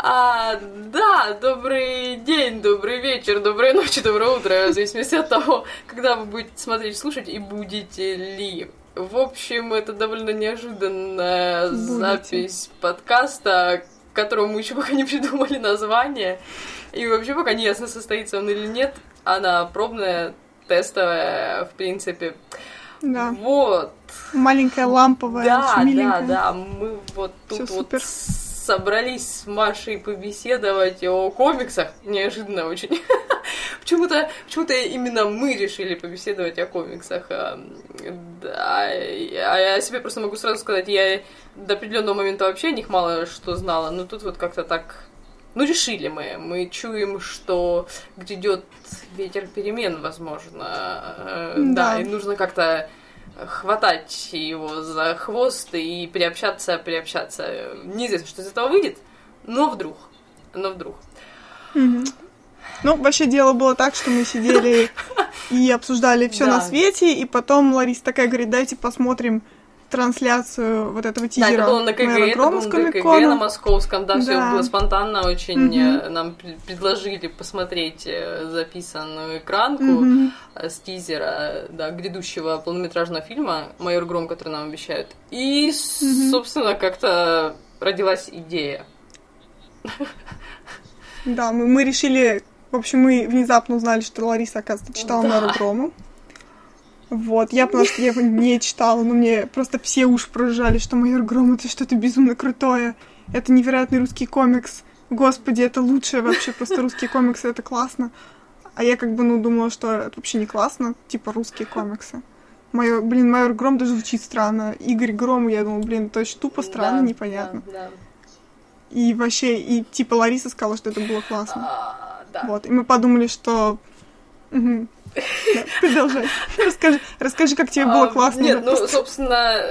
А, да, добрый день, добрый вечер, доброй ночи, доброе утро, в зависимости от того, когда вы будете смотреть, слушать и будете ли. В общем, это довольно неожиданная Будете. запись подкаста, которому мы еще пока не придумали название. И вообще пока не ясно, состоится он или нет. Она пробная, тестовая, в принципе. Да. Вот. Маленькая ламповая, Да, да, да. Мы вот Всё тут вот супер. Собрались с Машей побеседовать о комиксах. Неожиданно очень. Почему-то почему именно мы решили побеседовать о комиксах. А, Да, а я себе просто могу сразу сказать, я до определенного момента вообще о них мало что знала, но тут вот как-то так ну, решили мы. Мы чуем, что грядет ветер перемен, возможно. Э, Да. Да, и нужно как-то хватать его за хвост и приобщаться, приобщаться. Неизвестно, что из этого выйдет, но вдруг. Но вдруг. Мгм. Ну, вообще дело было так, что мы сидели и обсуждали все Да. на свете, и потом Лариса такая говорит, дайте посмотрим трансляцию вот этого Да, тизера это было на КГ, это Аэродрома было на КГ, на московском, да, все Да. было спонтанно очень. Э, Нам пр- предложили посмотреть э, записанную экранку э, с тизера, да, грядущего полнометражного фильма «Майор Гром», который нам обещают. И, Мгм. собственно, как-то родилась идея. Да, мы, мы решили, в общем, мы внезапно узнали, что Лариса, оказывается, читала Да. Нору Грому. Вот, я, потому что я его не читала, но мне просто все уши прожужжали, что Майор Гром это что-то безумно крутое. Это невероятный русский комикс. Господи, это лучшее вообще, просто русские комиксы, это классно. А я как бы, ну, думала, что это вообще не классно, типа русские комиксы. Майор, блин, Майор Гром даже звучит странно. Игорь Гром, я думала, блин, это очень тупо, странно, Да, непонятно. да, да. И вообще, и типа Лариса сказала, что это было классно. А, да. Вот, и мы подумали, что... Да, продолжай. Расскажи, расскажи, как тебе было А, классно. Нет, ну, собственно,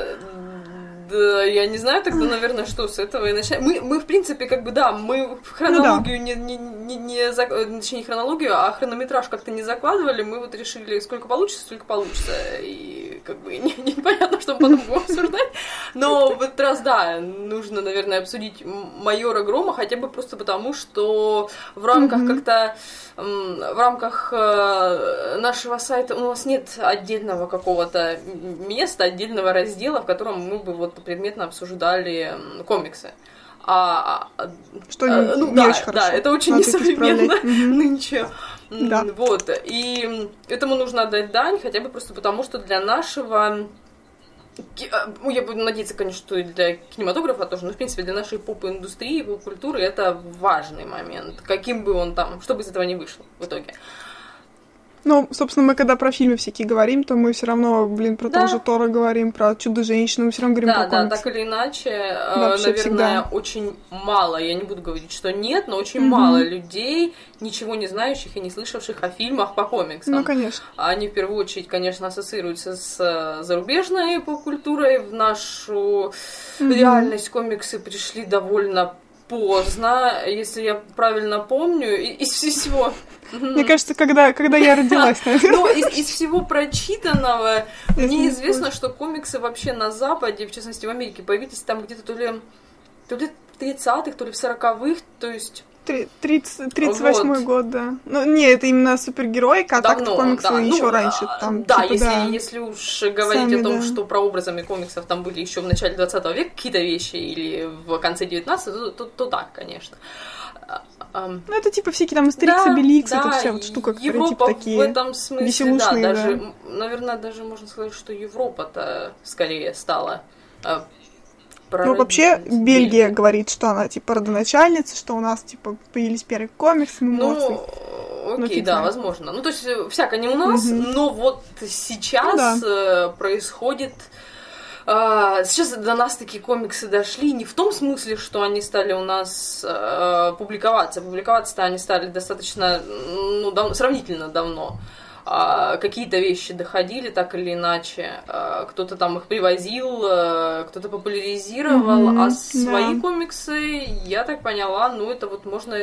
да, я не знаю тогда, наверное, что с этого и начать. Мы, мы, в принципе, как бы, да, мы в хронологию не, не, не, не зак- э, точнее, не хронологию, а хронометраж как-то не закладывали. Мы вот решили, сколько получится, столько получится. И как бы не- непонятно, что мы потом будем обсуждать. Но в этот раз, да, нужно, наверное, обсудить майора Грома, хотя бы просто потому, что в рамках Мгм. как-то в рамках э, нашего сайта у нас нет отдельного какого-то места, отдельного раздела, в котором мы бы вот предметно обсуждали комиксы. А, а, Что а, не, ну не да, очень хорошо. да, это очень Надо несовременно нынче. Да. Вот. И этому нужно отдать дань, хотя бы просто потому, что для нашего а, ну, я буду надеяться, конечно, что и для кинематографа тоже, но, в принципе, для нашей поп-индустрии, поп-культуры это важный момент. Каким бы он там, что бы из этого не вышло в итоге. Ну, собственно, мы когда про фильмы всякие говорим, то мы все равно, блин, про Да. того же Тора говорим, про Чудо-женщину, мы все равно говорим Да, про да, комиксы. так или иначе, э, Вообще наверное, всегда. очень мало, я не буду говорить, что нет, но очень Мгм. мало людей, ничего не знающих и не слышавших о фильмах по комиксам. Ну, конечно. Они в первую очередь, конечно, ассоциируются с э, зарубежной поп-культурой. В нашу Мгм. реальность комиксы пришли довольно поздно, если я правильно помню, из всего. Мне кажется, когда, когда я родилась, наверное. Но из, из всего прочитанного мне не известно, что комиксы вообще на Западе, в частности в Америке, появились там где-то то ли, то ли в 30-х, то ли в 40-х, то есть Три- тридцать- 38-й год, да. Ну, не, это именно супергероика, а давно, комиксы да. еще Ну, раньше. а, Там, да, типа, если, да. если уж говорить Сами, о том, да. что прообразами комиксов там были еще в начале 20 века какие-то вещи или в конце 19 то, то, то так, конечно. Ну, это типа всякие там Астерикс, да, Обеликс, да, это вся вот штука, которая Европа типа такие. в этом смысле, веселушные, да, да. даже, м, наверное, даже можно сказать, что Европа-то скорее стала а, Ну, вообще, прародительницей Бельгия говорит, что она, типа, родоначальница, что у нас, типа, появились первые комиксы, молодцы. Ну, Ну, окей, фиг да, знает. возможно. Ну, то есть, э, всяко не у нас, Мгм. но вот сейчас Ну да. э, происходит... а, Сейчас до нас такие комиксы дошли не в том смысле, что они стали у нас э, публиковаться. Публиковаться-то они стали достаточно, ну, дав- сравнительно давно. а, какие-то вещи доходили так или иначе. А, кто-то там их привозил, а, кто-то популяризировал, Мгм, а свои да. комиксы, я так поняла, ну это вот можно,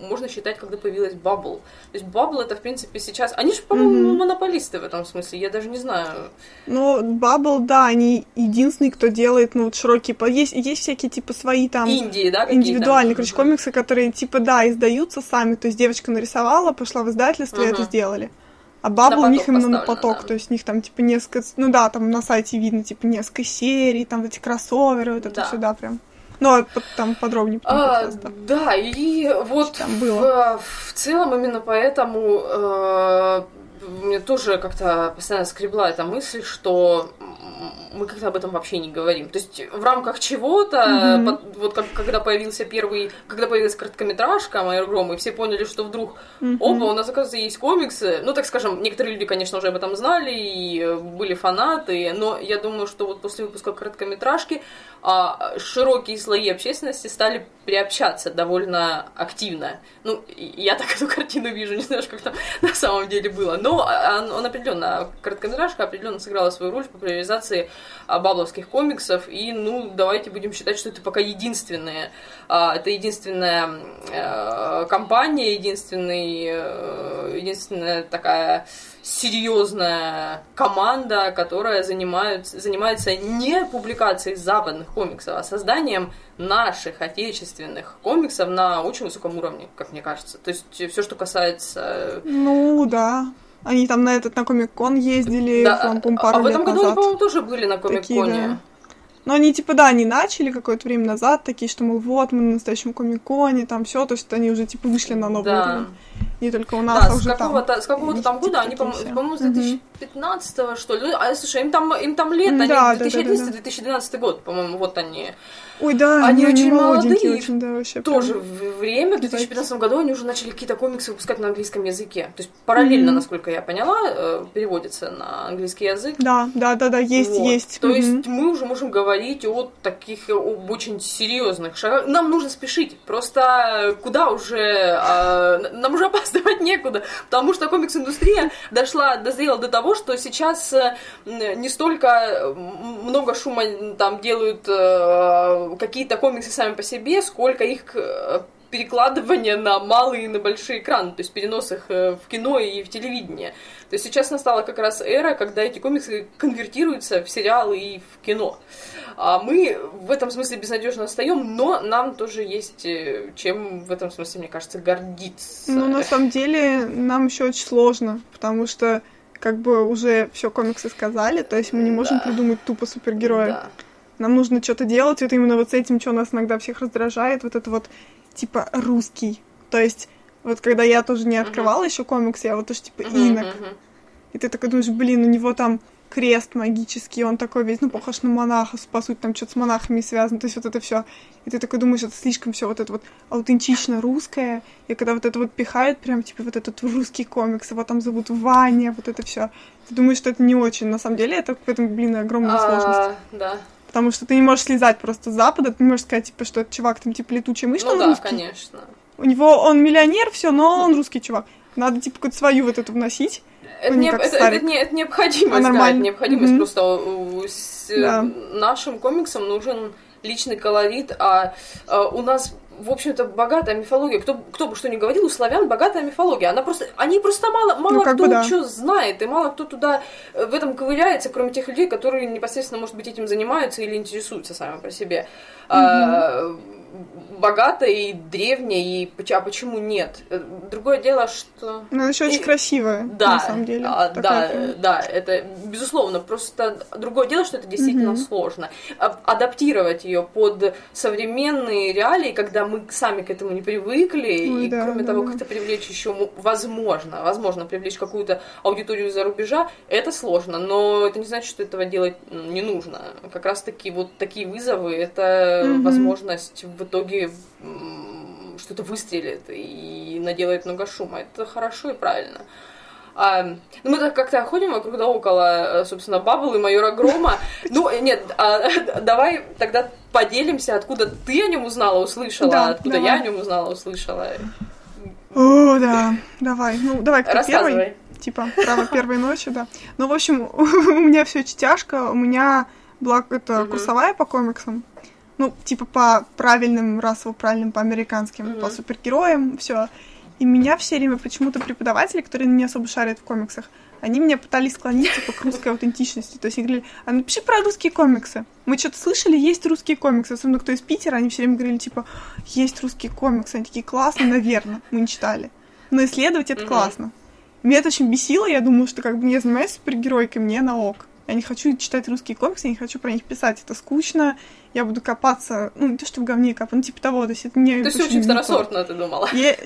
можно считать, когда появилась Баббл. То есть Баббл это, в принципе, сейчас... Они же, по-моему, Мгм. монополисты в этом смысле, я даже не знаю. Ну, Bubble, да, они единственные, кто делает, ну, вот широкие... по- Есть, есть всякие, типа, свои там... Индии, да? Индивидуальные, короче, комиксы, которые, типа, да, издаются сами. То есть девочка нарисовала, пошла в издательство и Мгм. это сделали. А Бабл у них именно на поток. да. То есть у них там, типа, несколько... Ну да, там на сайте видно, типа, несколько серий, там эти кроссоверы, вот это Да. сюда прям. Ну, а там подробнее потом А, подкаста. да, и вот Там в, было. в целом именно поэтому э, мне тоже как-то постоянно скребла эта мысль, что мы как-то об этом вообще не говорим. То есть в рамках чего-то, Мгм. под- вот как, когда появился первый, когда появилась короткометражка «Майор Гром», и все поняли, что вдруг Мгм. Опа, у нас, оказывается, есть комиксы. Ну, так скажем, некоторые люди, конечно, уже об этом знали и были фанаты, но я думаю, что вот после выпуска короткометражки широкие слои общественности стали приобщаться довольно активно. Ну, я так эту картину вижу, не знаю, как там на самом деле было. Но а, он, он определенно, короткометражка определенно сыграла свою роль в популяризации а, бабловских комиксов. И, ну, давайте будем считать, что это пока единственные. а, это единственная э, компания, единственный, э, единственная такая серьезная команда, которая занимает, занимается не публикацией западных комиксов, а созданием наших отечественных комиксов на очень высоком уровне, как мне кажется. То есть все, что касается... Ну, да. Они там на этот, на Комик-кон ездили, Да, там, а пару в лет этом году они, назад. по-моему, тоже были на Такие, Комик-Коне. да. Но они, типа, да, они начали какое-то время назад, такие, что, мол, вот, мы на настоящем комик-коне, там все, то есть они уже, типа, вышли на новый Да. уровень. Не только у нас, Да, а с уже там. с какого-то там года, они, по-моему, с Мгм. 2015 что ли. Ну, а слушай, им там, им там лет, они да, да, да, да, да. 2011-2012 год, по-моему, вот они. Ой, да, Они они, очень молодые, очень, да, вообще. тоже прям. время, в 2015 году они уже начали какие-то комиксы выпускать на английском языке. То есть параллельно, Мгм. насколько я поняла, э, переводится на английский язык. Да, да, да, да, есть, Вот. есть. То Мгм. есть мы уже можем говорить о таких об очень серьезных шагах. Нам нужно спешить. Просто куда уже а, нам уже опаздывать некуда, потому что комикс-индустрия дошла дозрела до того, что сейчас э, не столько много шума там делают э, какие-то комиксы сами по себе, сколько их э, перекладывание на малые и на большие экраны, то есть перенос их э, в кино и в телевидение. То есть сейчас настала как раз эра, когда эти комиксы конвертируются в сериалы и в кино. А мы в этом смысле безнадежно отстаем, но нам тоже есть э, чем в этом смысле, мне кажется, гордиться. Ну, на самом деле, нам еще очень сложно, потому что как бы уже все комиксы сказали, то есть мы не можем Да. придумать тупо супергероя. Да. Нам нужно что-то делать, вот именно вот с этим, что нас иногда всех раздражает, вот это вот, типа, русский. То есть, вот когда я тоже не открывала еще комикс, я вот тоже, типа, Мгм, инок. мгм. И ты такой думаешь, блин, у него там крест магический, он такой весь, ну, похож на монаха, по сути, там что-то с монахами связано, то есть вот это все. И ты такой думаешь, это слишком все вот это вот аутентично русское, и когда вот это вот пихают, прям, типа, вот этот русский комикс, его там зовут Ваня, вот это все. Ты думаешь, что это не очень. На самом деле, это в этом, блин, огромная сложность. А, Да. Потому что ты не можешь слезать просто с запада, ты не можешь сказать, типа, что этот чувак там, типа, летучая мышь, Ну он да, русский. конечно. У него, он миллионер, все, но он русский чувак. Надо, типа, какую-то свою вот эту вносить. Это, не это, это не- это необходимость, А, да, нормально. это необходимость. Мгм. Просто у- с э, Да. нашим комиксам нужен личный колорит, а, а у нас в общем-то, богатая мифология. Кто, кто бы что ни говорил, у славян богатая мифология. Она просто, они просто мало, мало Ну, кто да. что знает, и мало кто туда э, в этом ковыряется, кроме тех людей, которые непосредственно, может быть, этим занимаются или интересуются сами по себе. А, богатая и древняя, и а почему нет? Э, Другое дело, что... Она еще очень И- красивая, Да, на самом деле. а, да, прям. да, это безусловно. Просто другое дело, что это действительно Мгм. сложно. А- Адаптировать ее под современные реалии, когда мы сами к этому не привыкли, Ой, и да, кроме да, того, да. как-то привлечь еще мо- возможно, возможно привлечь какую-то аудиторию за рубежа, это сложно, но это не значит, что этого делать не нужно. Как раз таки вот такие вызовы, это Мгм. возможность в итоге что-то выстрелит и наделает много шума. Это хорошо и правильно. А, ну, мы так как-то ходим вокруг да около, э, собственно, Баббл и Майора Грома. Ну, нет, а, давай тогда поделимся, откуда ты о нем узнала, услышала, Да, откуда давай. я о нем узнала, услышала. О, да. Давай. Ну, давай, кто первый? Типа, право первой ночи, да. Ну, в общем, у меня все очень тяжко. У меня была это курсовая по комиксам. Ну, типа по правильным, расово правильным, по американским, по супергероям, все. И меня все время почему-то преподаватели, которые не особо шарят в комиксах, они меня пытались склонить типа, к русской аутентичности. То есть они говорили, а напиши про русские комиксы. Мы что-то слышали, есть русские комиксы. Особенно кто из Питера, они все время говорили, типа, есть русские комиксы. Они такие, классно, наверное, мы не читали. Но исследовать это классно. Меня это очень бесило, я думала, что как бы я занимаюсь супергеройкой, мне на ок. Я не хочу читать русские комиксы, я не хочу про них писать. Это скучно, я буду копаться, ну, не то, что в говне копать, ну, типа того, то есть это не... То есть очень второсортно ты думала. Я...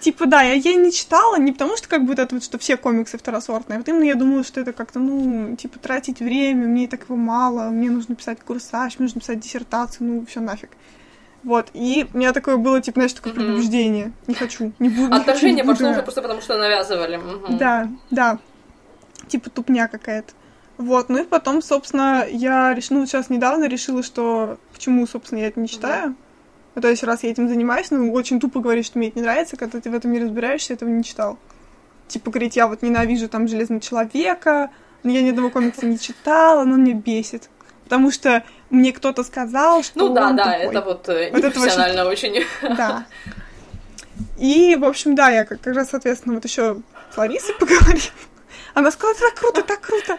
Типа, да, я, я не читала, не потому что как бы это вот, что все комиксы второсортные, а вот именно я думала, что это как-то, ну, типа, тратить время, мне так его мало, мне нужно писать курсаж, мне нужно писать диссертацию, ну, все нафиг. Вот, и у меня такое было, типа, знаешь, такое mm-hmm. предубеждение. Не хочу, не буду. Отношение не пошло уже просто потому, что навязывали. Mm-hmm. Да, да. Типа тупня какая-то. Вот, ну и потом, собственно, я решила, ну, сейчас недавно решила, что почему, собственно, я это не читаю. Mm-hmm. Ну, то есть, раз я этим занимаюсь, ну, очень тупо говорить, что мне это не нравится, когда ты в этом не разбираешься, этого не читал. Типа, говорить, я вот ненавижу там Железного Человека, но я ни одного комикса не читала, но мне бесит. Потому что мне кто-то сказал, что Ну да, он да, тупой. это вот, э, вот непрофессионально это очень. очень. Да. И, в общем, да, я как, раз, соответственно, вот еще с Ларисой поговорила. Она сказала, так круто, так круто.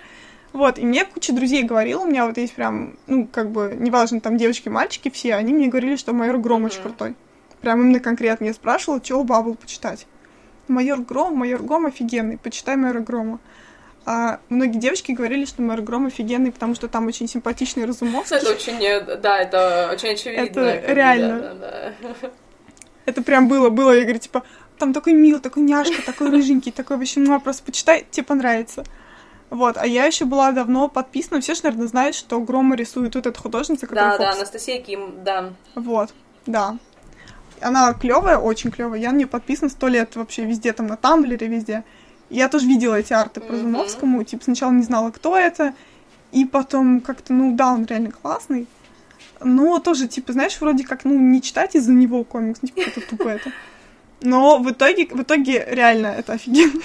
Вот, и мне куча друзей говорила, у меня вот есть прям, ну, как бы, неважно, там девочки, мальчики все, они мне говорили, что майор Гром очень крутой. Прям именно конкретно я спрашивала, чего Бабл почитать. Майор Гром, майор Гром офигенный, почитай майора Грома. А многие девочки говорили, что майор Гром офигенный, потому что там очень симпатичный Разумовский. Это очень, э, да, это очень очевидно. Это реально. Да, да, да. Это прям было, было, я говорю, типа, там такой мил, такой няшка, такой рыженький, такой вообще, ну, просто почитай, тебе понравится. Вот, а я еще была давно подписана. Все же, наверное, знают, что Грома рисует вот эта художница, которая Да, Фокс. да, Анастасия Ким, да. Вот, да. Она клевая, очень клевая. Я на нее подписана сто лет вообще везде, там на Тамблере, везде. Я тоже видела эти арты по Разумовскому. Mm-hmm. Типа сначала не знала, кто это, и потом как-то, ну да, он реально классный. Но тоже, типа, знаешь, вроде как, ну, не читать из-за него комикс, ну, типа, это тупо это. Но в итоге, в итоге реально это офигенно.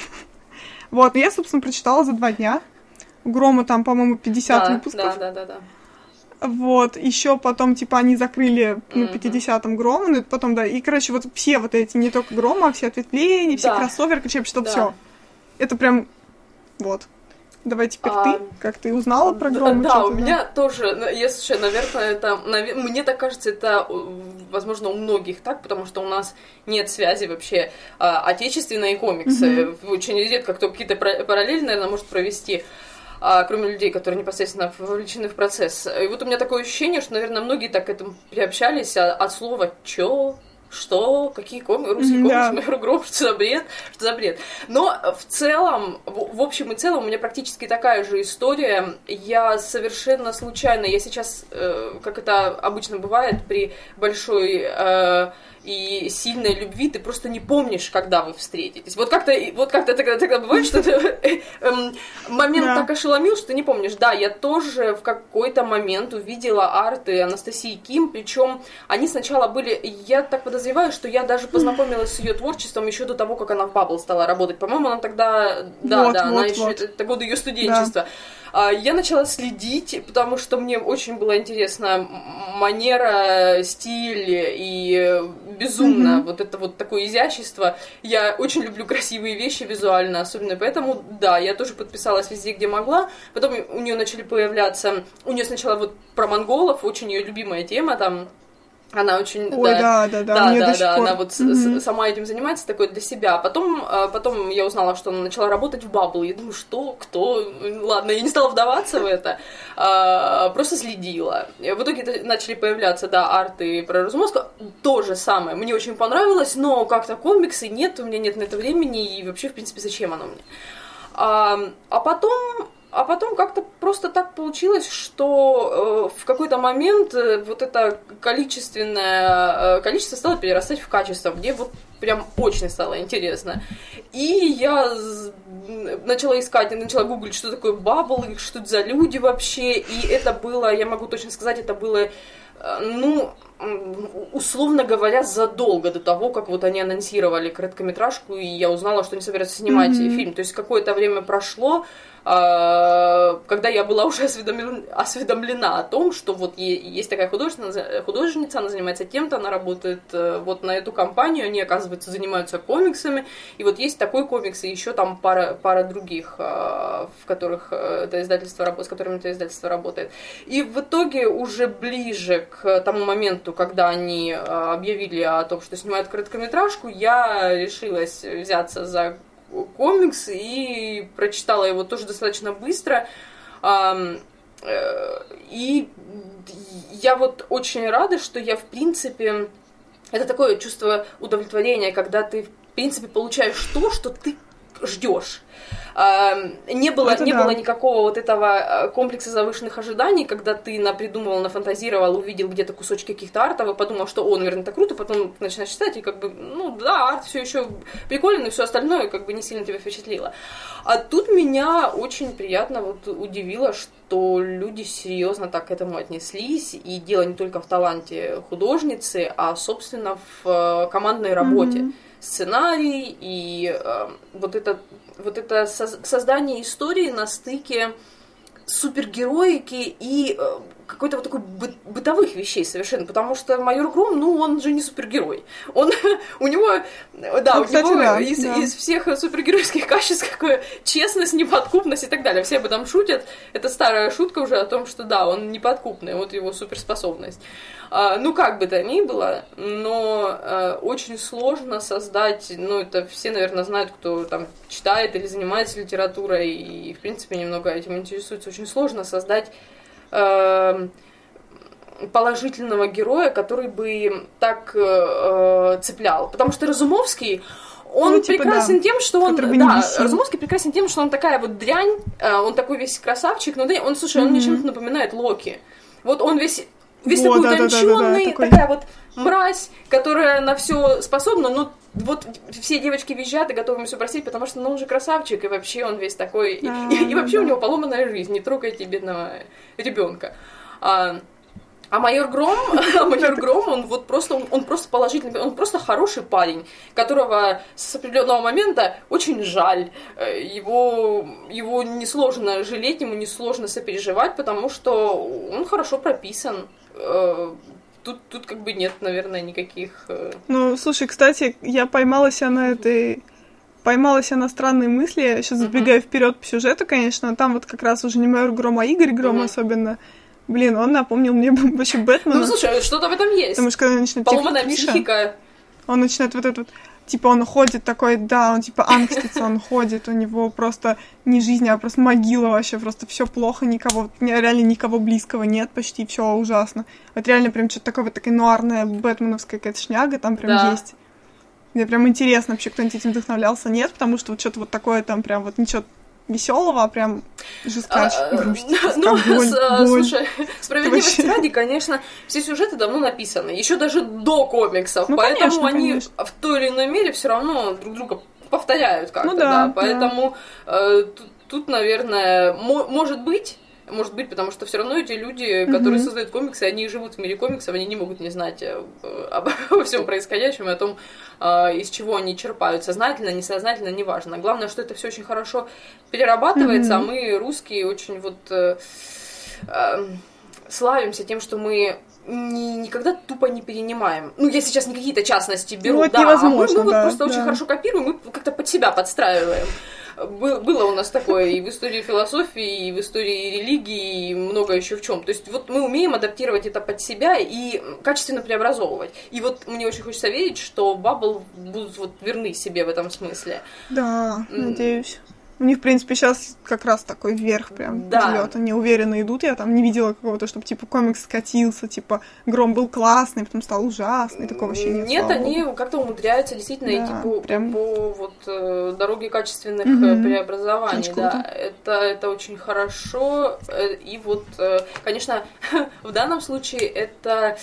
Вот, я, собственно, прочитала за два дня. У Грома там, по-моему, 50 да, выпусков. Да, да, да, да. Вот, еще потом, типа, они закрыли на 50-м Грома, ну, потом, да, и, короче, вот все вот эти, не только Грома, а все ответвления, все да. кроссоверы, короче, вообще да. все. Это прям, вот. Давай теперь а, ты, как ты узнала про Грома? Да, у меня тоже, ну, если, наверное, это, мне так кажется, это, возможно, у многих так, потому что у нас нет связи вообще а, отечественные комиксы. Mm-hmm. Очень редко кто какие-то параллели, наверное, может провести а, кроме людей, которые непосредственно вовлечены в процесс. И вот у меня такое ощущение, что, наверное, многие так к этому приобщались а, от слова «чё?», что, какие комиксы, русские комиксы, да. Майор Гром, что за бред, что за бред. Но в целом, в, в общем и целом, у меня практически такая же история. Я совершенно случайно, я сейчас, э, как это обычно бывает при большой... Э, и сильной любви ты просто не помнишь, когда вы встретитесь. Вот как-то, вот как-то тогда, тогда бывает, что ты, эм, момент да. так ошеломил, что ты не помнишь. Да, я тоже в какой-то момент увидела арты Анастасии Ким, причем они сначала были, я так подозреваю, что я даже познакомилась с ее творчеством еще до того, как она в Бабл стала работать. По-моему, она тогда, да, вот, да, вот, она еще, вот. это годы ее студенчества. Да. А, я начала следить, потому что мне очень была интересна манера, стиль и безумно mm-hmm. вот это вот такое изящество. Я очень люблю красивые вещи визуально, особенно поэтому, да, я тоже подписалась везде, где могла. Потом у нее начали появляться, у нее сначала вот про монголов, очень ее любимая тема там она очень... Ой, да, да, да, да, да, да, она вот mm-hmm. сама этим занимается, такой для себя. Потом, а, потом я узнала, что она начала работать в Бабл. Я думаю, что, кто? Ладно, я не стала вдаваться в это, а, просто следила. В итоге начали появляться, да, арты про Разумовского. То же самое. Мне очень понравилось, но как-то комиксы нет, у меня нет на это времени, и вообще, в принципе, зачем оно мне? А, а потом а потом как-то просто так получилось, что э, в какой-то момент э, вот это количественное э, количество стало перерастать в качество, где вот прям очень стало интересно. И я начала искать, начала гуглить, что такое бабл, что это за люди вообще, и это было, я могу точно сказать, это было ну, условно говоря, задолго до того, как вот они анонсировали короткометражку, и я узнала, что они собираются снимать mm-hmm. фильм. То есть какое-то время прошло, когда я была уже осведомлена, осведомлена о том, что вот есть такая художница, художница, она занимается тем-то, она работает э, вот на эту компанию, они, оказывается, занимаются комиксами, и вот есть такой комикс, и еще там пара, пара других, а, в которых э, это издательство работает, с которыми это издательство работает. И в итоге уже ближе к тому моменту, когда они э, объявили о том, что снимают короткометражку, я решилась взяться за комикс и прочитала его тоже достаточно быстро. Э, и я вот очень рада, что я, в принципе, это такое чувство удовлетворения, когда ты, в принципе, получаешь то, что ты ждешь. Не было, Это не да. было никакого вот этого э, комплекса завышенных ожиданий, когда ты напридумывал, нафантазировал, увидел где-то кусочки каких-то артов и подумал, что, о, наверное, это круто, потом начинаешь читать, и как бы, ну да, арт все еще прикольный, но все остальное как бы не сильно тебя впечатлило. А тут меня очень приятно вот удивило, что люди серьезно так к этому отнеслись, и дело не только в таланте художницы, а, собственно, в э, командной работе. Mm-hmm сценарий и э, вот это вот это создание истории на стыке супергероики и э, какой-то вот такой бы, бытовых вещей совершенно, потому что майор Гром, ну, он же не супергерой. Он, у него, да, ну, у кстати, него да, из, да. из всех супергеройских качеств какое честность, неподкупность и так далее. Все об этом шутят. Это старая шутка уже о том, что да, он неподкупный, вот его суперспособность. А, ну, как бы то ни было, но а, очень сложно создать, ну, это все, наверное, знают, кто там читает или занимается литературой и, в принципе, немного этим интересуется, очень сложно создать положительного героя, который бы так э, цеплял. Потому что Разумовский, он ну, типа, прекрасен да. тем, что он... Да, Разумовский прекрасен тем, что он такая вот дрянь, э, он такой весь красавчик, но да, он, слушай, он mm-hmm. мне чем-то напоминает Локи. Вот он весь весь вот, такой да, утонченный, да, да, такой... такая вот мразь, которая на все способна, но вот все девочки визжат и готовы ему все простить, потому что ну, он же красавчик, и вообще он весь такой, и, и, и вообще да. у него поломанная жизнь, не трогайте бедного ребенка. А, а майор Гром, а майор Гром, он вот просто, он, он просто положительный, он просто хороший парень, которого с определенного момента очень жаль. Э, его, его несложно жалеть, ему несложно сопереживать, потому что он хорошо прописан. Э, тут, тут как бы нет, наверное, никаких... Э, ну, слушай, кстати, я поймалась на этой поймалась я на странные мысли. Я сейчас забегаю uh-huh. вперед по сюжету, конечно. Там вот как раз уже не майор Гром, а Игорь Гром uh-huh. особенно. Блин, он напомнил мне вообще Бэтмена. Ну, слушай, что-то в этом есть. Потому что когда начинает Поломанная психика. Он начинает вот этот вот типа он ходит такой, да, он типа ангстится, он ходит, у него просто не жизнь, а просто могила вообще, просто все плохо, никого, реально никого близкого нет, почти все ужасно. Вот реально прям что-то такое вот такая нуарная бэтменовская какая-то шняга там прям да. есть. Мне прям интересно, вообще кто-нибудь этим вдохновлялся, нет, потому что вот что-то вот такое там прям вот ничего веселого, а прям жесткач, а, грусть, ну, боль, с, боль. слушай, справедливости ради, конечно, все сюжеты давно написаны, еще даже до комиксов, ну, поэтому конечно, они конечно. в той или иной мере все равно друг друга повторяют как-то, ну, да, да, поэтому да. Э, тут, тут, наверное, может быть может быть, потому что все равно эти люди, которые mm-hmm. создают комиксы, они живут в мире комиксов, они не могут не знать э, обо всем происходящем и о том, э, из чего они черпают, сознательно, несознательно, неважно. Главное, что это все очень хорошо перерабатывается, mm-hmm. а мы, русские, очень вот э, славимся тем, что мы ни, никогда тупо не перенимаем. Ну, я сейчас не какие-то частности беру, ну, да, а мы, мы да, вот просто да. очень хорошо копируем, мы как-то под себя подстраиваем было у нас такое и в истории философии, и в истории религии, и много еще в чем. То есть вот мы умеем адаптировать это под себя и качественно преобразовывать. И вот мне очень хочется верить, что Баббл будут вот верны себе в этом смысле. Да, надеюсь. У них, в принципе, сейчас как раз такой вверх прям да. идет. Они уверенно идут. Я там не видела какого-то, чтобы типа комикс скатился, типа гром был классный, потом стал ужасный. Такого вообще нет. Нет, они как-то умудряются действительно да, идти по, прям... по вот э, дороге качественных угу. преобразований. Очень да, круто. это, это очень хорошо. Э, и вот, конечно, в данном случае это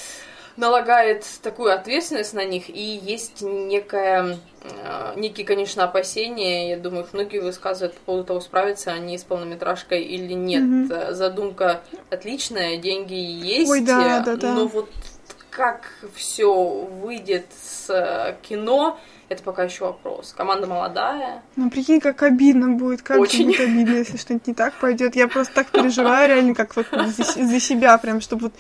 налагает такую ответственность на них, и есть некая, э, некие, конечно, опасения, я думаю, их многие высказывают по поводу того, справятся они с полнометражкой или нет. Мгм. Задумка отличная, деньги есть, Ой, да, да, да. но вот как все выйдет с э, кино, это пока еще вопрос. Команда молодая. Ну, прикинь, как обидно будет, как Очень. будет обидно, если что-нибудь не так пойдет. Я просто так переживаю, реально, как вот за, за себя, прям, чтобы вот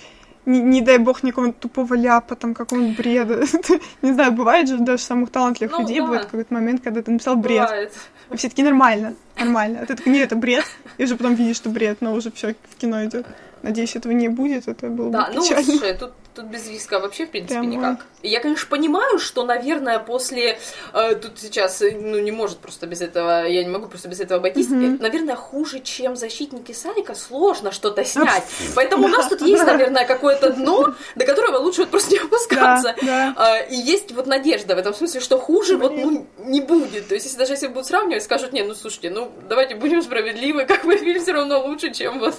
не, не дай бог никакого тупого ляпа, там, какого-нибудь бреда. Не знаю, бывает же даже самых талантливых Ну, людей, да. бывает какой-то момент, когда ты написал бред. Бывает. И все таки нормально, нормально. А ты такой, нет, это бред. И уже потом видишь, что бред, но уже все в кино идет. Надеюсь, этого не будет, это было Да, бы ну, печально. слушай, тут, тут без риска вообще, в принципе, Прям, никак. Я, конечно, понимаю, что, наверное, после... э, тут сейчас, э, ну, не может просто без этого... Я не могу просто без этого обойтись. Э, Наверное, хуже, чем «Защитники Сарика» сложно что-то снять. Поэтому у нас тут есть, наверное, какое-то дно, до которого лучше вот просто не опускаться. Да, да. А, И есть вот надежда в этом смысле, что хуже вот Блин. ну, не будет. То есть, если даже если будут сравнивать, скажут, не, ну слушайте, ну давайте будем справедливы, как бы фильм все равно лучше, чем вот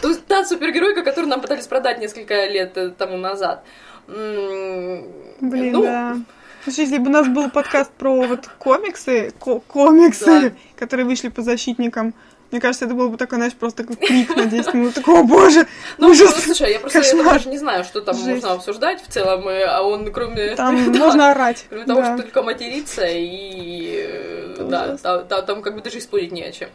то есть та супергеройка, которую нам пытались продать несколько лет э, тому назад. Блин, ну, да. Слушай, если бы у нас был подкаст про вот комиксы, ко- комиксы, Да. которые вышли по защитникам, мне кажется, это был бы такой, знаешь, просто такой крик на 10 минут. Такой, о боже, Ну, ужас. ну, слушай, я просто я даже не знаю, что там Жесть. можно обсуждать в целом, а он кроме... Там да, можно орать. Кроме того, Да. что только материться и... Это Да, ужас. та- та- там как бы даже и спорить не о чем.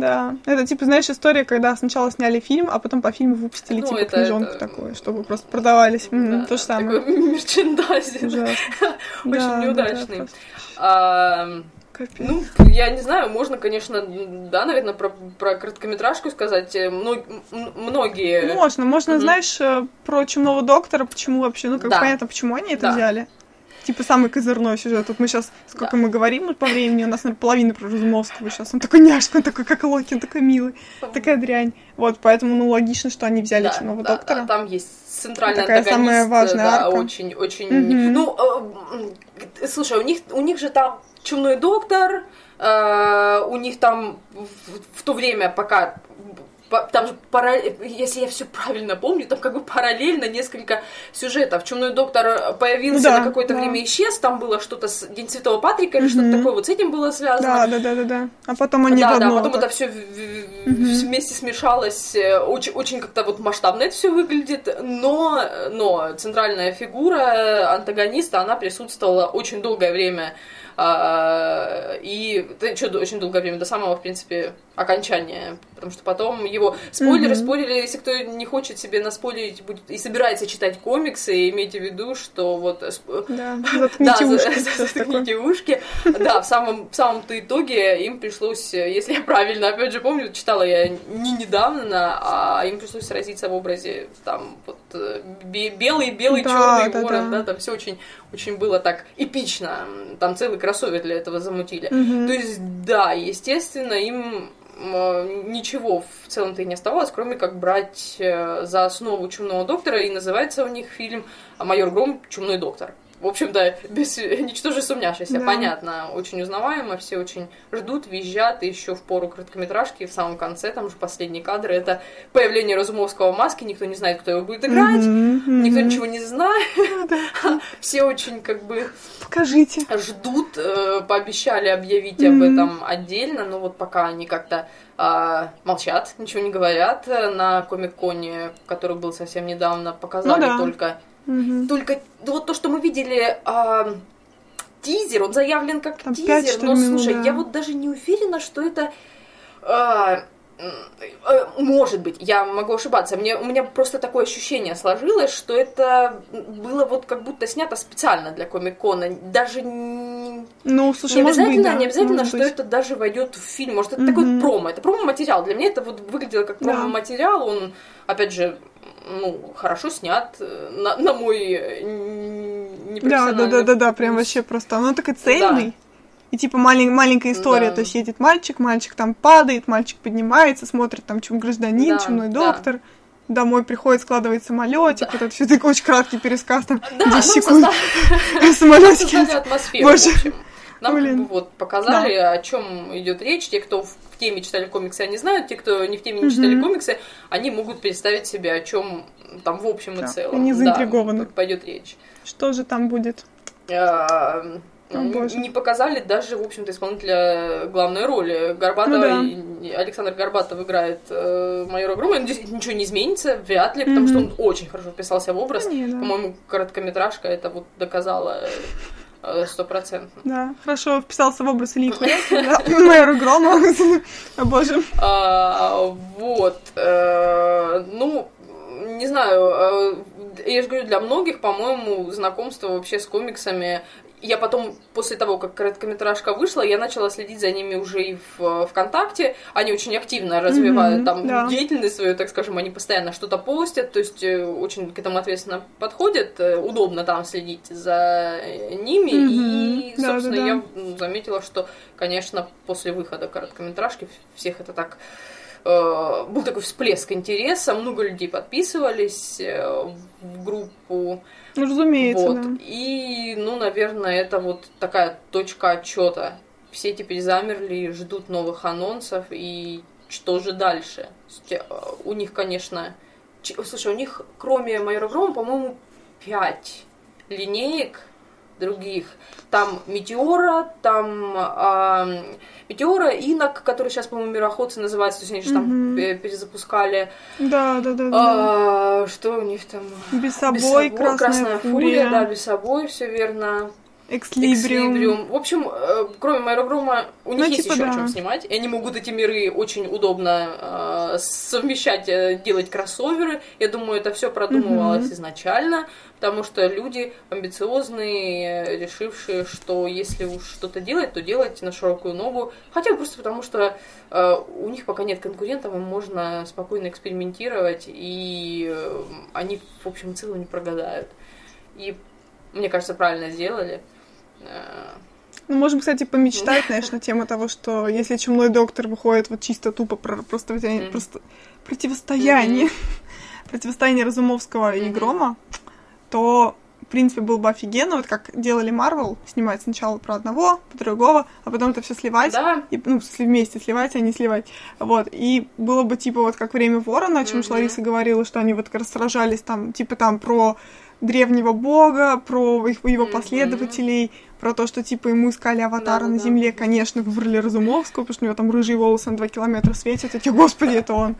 Да. Это типа, знаешь, история, когда сначала сняли фильм, а потом по фильму выпустили Ну, типа это- книжонку это- такую, чтобы просто продавались. Мгм, Да, То же самое. Такой мерчендайзинг. Очень Да, да, неудачный. просто А, капец. Ну, я не знаю, можно, конечно, да, наверное, про, про короткометражку сказать. Э, мно- м- многие... Можно, можно, Мгм. знаешь, э, про чумного доктора, почему вообще, ну, как Да. понятно, почему они это Да. взяли. Типа самый козырной сюжет. Вот мы сейчас, сколько Да. мы говорим по времени, у нас, наверное, половина про Разумовского сейчас. Он такой няшка, он такой, как Локи, он такой милый, такая дрянь. Вот, поэтому, ну, логично, что они взяли Да, чумного да, доктора. да, там есть центральный Такая самая важная да, арка. очень, очень... Мгм. Ну, э, слушай, у них, у них же там чумной доктор, э, у них там в, в то время, пока по- там же, пара- если я все правильно помню, там как бы параллельно несколько сюжетов. Чумной доктор появился Ну да, на какое-то да. время исчез, там было что-то с День Святого Патрика или что-то Мгм. такое, вот с этим было связано. Да, да, да, да, да. А потом они да, да, потом так. это все вместе смешалось, э, очень, очень как-то вот масштабно это все выглядит, но, но центральная фигура антагониста, она присутствовала очень долгое время, и да, чё, очень долгое время, до самого, в принципе, окончания, потому что потом его спойлеры, Мгм. спойлеры, если кто не хочет себе наспойлерить будет, и собирается читать комиксы, имейте в виду, что вот Да, заткните за- ушки. Да, в самом, в самом-то итоге им пришлось, если я правильно, опять же, помню, читала я не недавно, а им пришлось сразиться в образе там вот э, бе- белый, белый, черный ворон, да. да, там все очень, очень было так эпично. Там целый кроссовер для этого замутили. Мгм. То есть, да, естественно, им ничего в целом-то и не оставалось, кроме как брать э, за основу Чумного доктора, и называется у них фильм «Майор Гром. Чумной доктор». В общем-то, без ничтоже сумняшися, Да. понятно, очень узнаваемо, все очень ждут, визжат, и еще в пору короткометражки, в самом конце, там же последний кадр, это появление Разумовского в маске, никто не знает, кто его будет играть, Мгм, никто мгм. ничего не знает, все очень как бы Покажите. ждут, э, пообещали объявить об Мгм. этом отдельно, но вот пока они как-то а, молчат, ничего не говорят. Э, На Комик-Коне, который был совсем недавно, показали Ну да. только, Мгм. только вот то, что мы видели. а, Тизер, он заявлен как Там тизер, что но ли, минут, слушай, да. я вот даже не уверена, что это а, э, может быть, я могу ошибаться. Мне, у меня просто такое ощущение сложилось, что это было вот как будто снято специально для Комик-Кона. Даже не, Ну, слушай, не обязательно, быть, да, не обязательно, может что быть. это даже войдет в фильм. Может, это Мгм. такой промо. Это промо-материал. Для меня это вот выглядело как промо-материал. Он, опять же, ну, хорошо снят э, на, на мой э, н- Да, непрофессиональный да, да, да, да, прям вообще просто. Он такой цельный. И типа малень- маленькая история, Да. то есть едет мальчик, мальчик там падает, мальчик поднимается, смотрит там чем гражданин, Да, чумной да. доктор, домой приходит, складывает самолетик, вот это все такой очень краткий пересказ, там Да, 10 нам секунд создали, самолетики. создали атмосферу, Боже. в общем. Нам как Блин. бы вот показали, о чем идет речь. Те, кто в теме читали комиксы, они знают. Те, кто не в теме не читали комиксы, они могут представить себе, о чем там в общем и Да, целом. они заинтригованы. Да, пойдет речь. Что же там будет? А, О, боже. Не показали даже, в общем-то, исполнителя главной роли. Горбатова, Ну да. и- Александр Горбатов играет э, майора Грома. Ничего не изменится, вряд ли, потому Мгм. что он очень хорошо вписался в образ. Да не, да. По-моему, короткометражка это вот доказала э, стопроцентно. Да, хорошо вписался в образ Ильи Курятина, да, майора Грома. О боже. А, вот. э, ну, не знаю, э, я же говорю, для многих, по-моему, знакомство вообще с комиксами я потом, после того, как короткометражка вышла, я начала следить за ними уже и в ВКонтакте. Они очень активно развивают Мгм, там да. деятельность свою, так скажем, они постоянно что-то постят, то есть э, очень к этому ответственно подходят. Э, Удобно там следить за э, ними. И, Мгм, собственно, да-да-да. я ну, заметила, что, конечно, после выхода короткометражки всех это так э, был такой всплеск интереса, много людей подписывались э, в группу. Ну, разумеется, Вот. да. И, ну, наверное, это вот такая точка отчета. Все теперь замерли, ждут новых анонсов, и что же дальше? Э, У них, конечно... Слушай, у них, кроме Майора Грома, по-моему, пять линеек других. Там Метеора, там а, Метеора, Инок, который сейчас, по-моему, Мироходцы называется, то есть они же там пе- перезапускали. Да, да, да, да. А, что у них там? Без собой, красная, фурия, да, без собой, все верно. Экслибриум. Экслибриум. В общем, э, кроме Майора Грома, у них Ну, есть типа, еще да. о чем снимать. И они могут эти миры очень удобно э, совмещать, э, делать кроссоверы. Я думаю, это все продумывалось Мгм. изначально, потому что люди амбициозные, э, решившие, что если уж что-то делать, то делать на широкую ногу. Хотя бы просто потому, что э, у них пока нет конкурентов, им можно спокойно экспериментировать, и э, они, в общем целом, не прогадают. И мне кажется, правильно сделали. Ну, можем, кстати, помечтать, знаешь, на тему того, что если чумной доктор выходит вот чисто тупо про просто, противостояние, противостояние Разумовского и. Грома, то, в принципе, было бы офигенно, вот как делали Марвел, снимать сначала про одного, по другого, а потом это все сливать. Да, И, ну, вместе сливать, а не сливать. Вот. И было бы, типа, вот как время ворона, о чем. Лариса говорила, что они вот как раз сражались там, типа, там про древнего бога, про их, его Мгм. последователей, про то, что, типа, ему искали аватара на Да-да-да. земле, конечно, выбрали Разумовского, потому что у него там рыжие волосы на два километра светят, эти, господи, это он.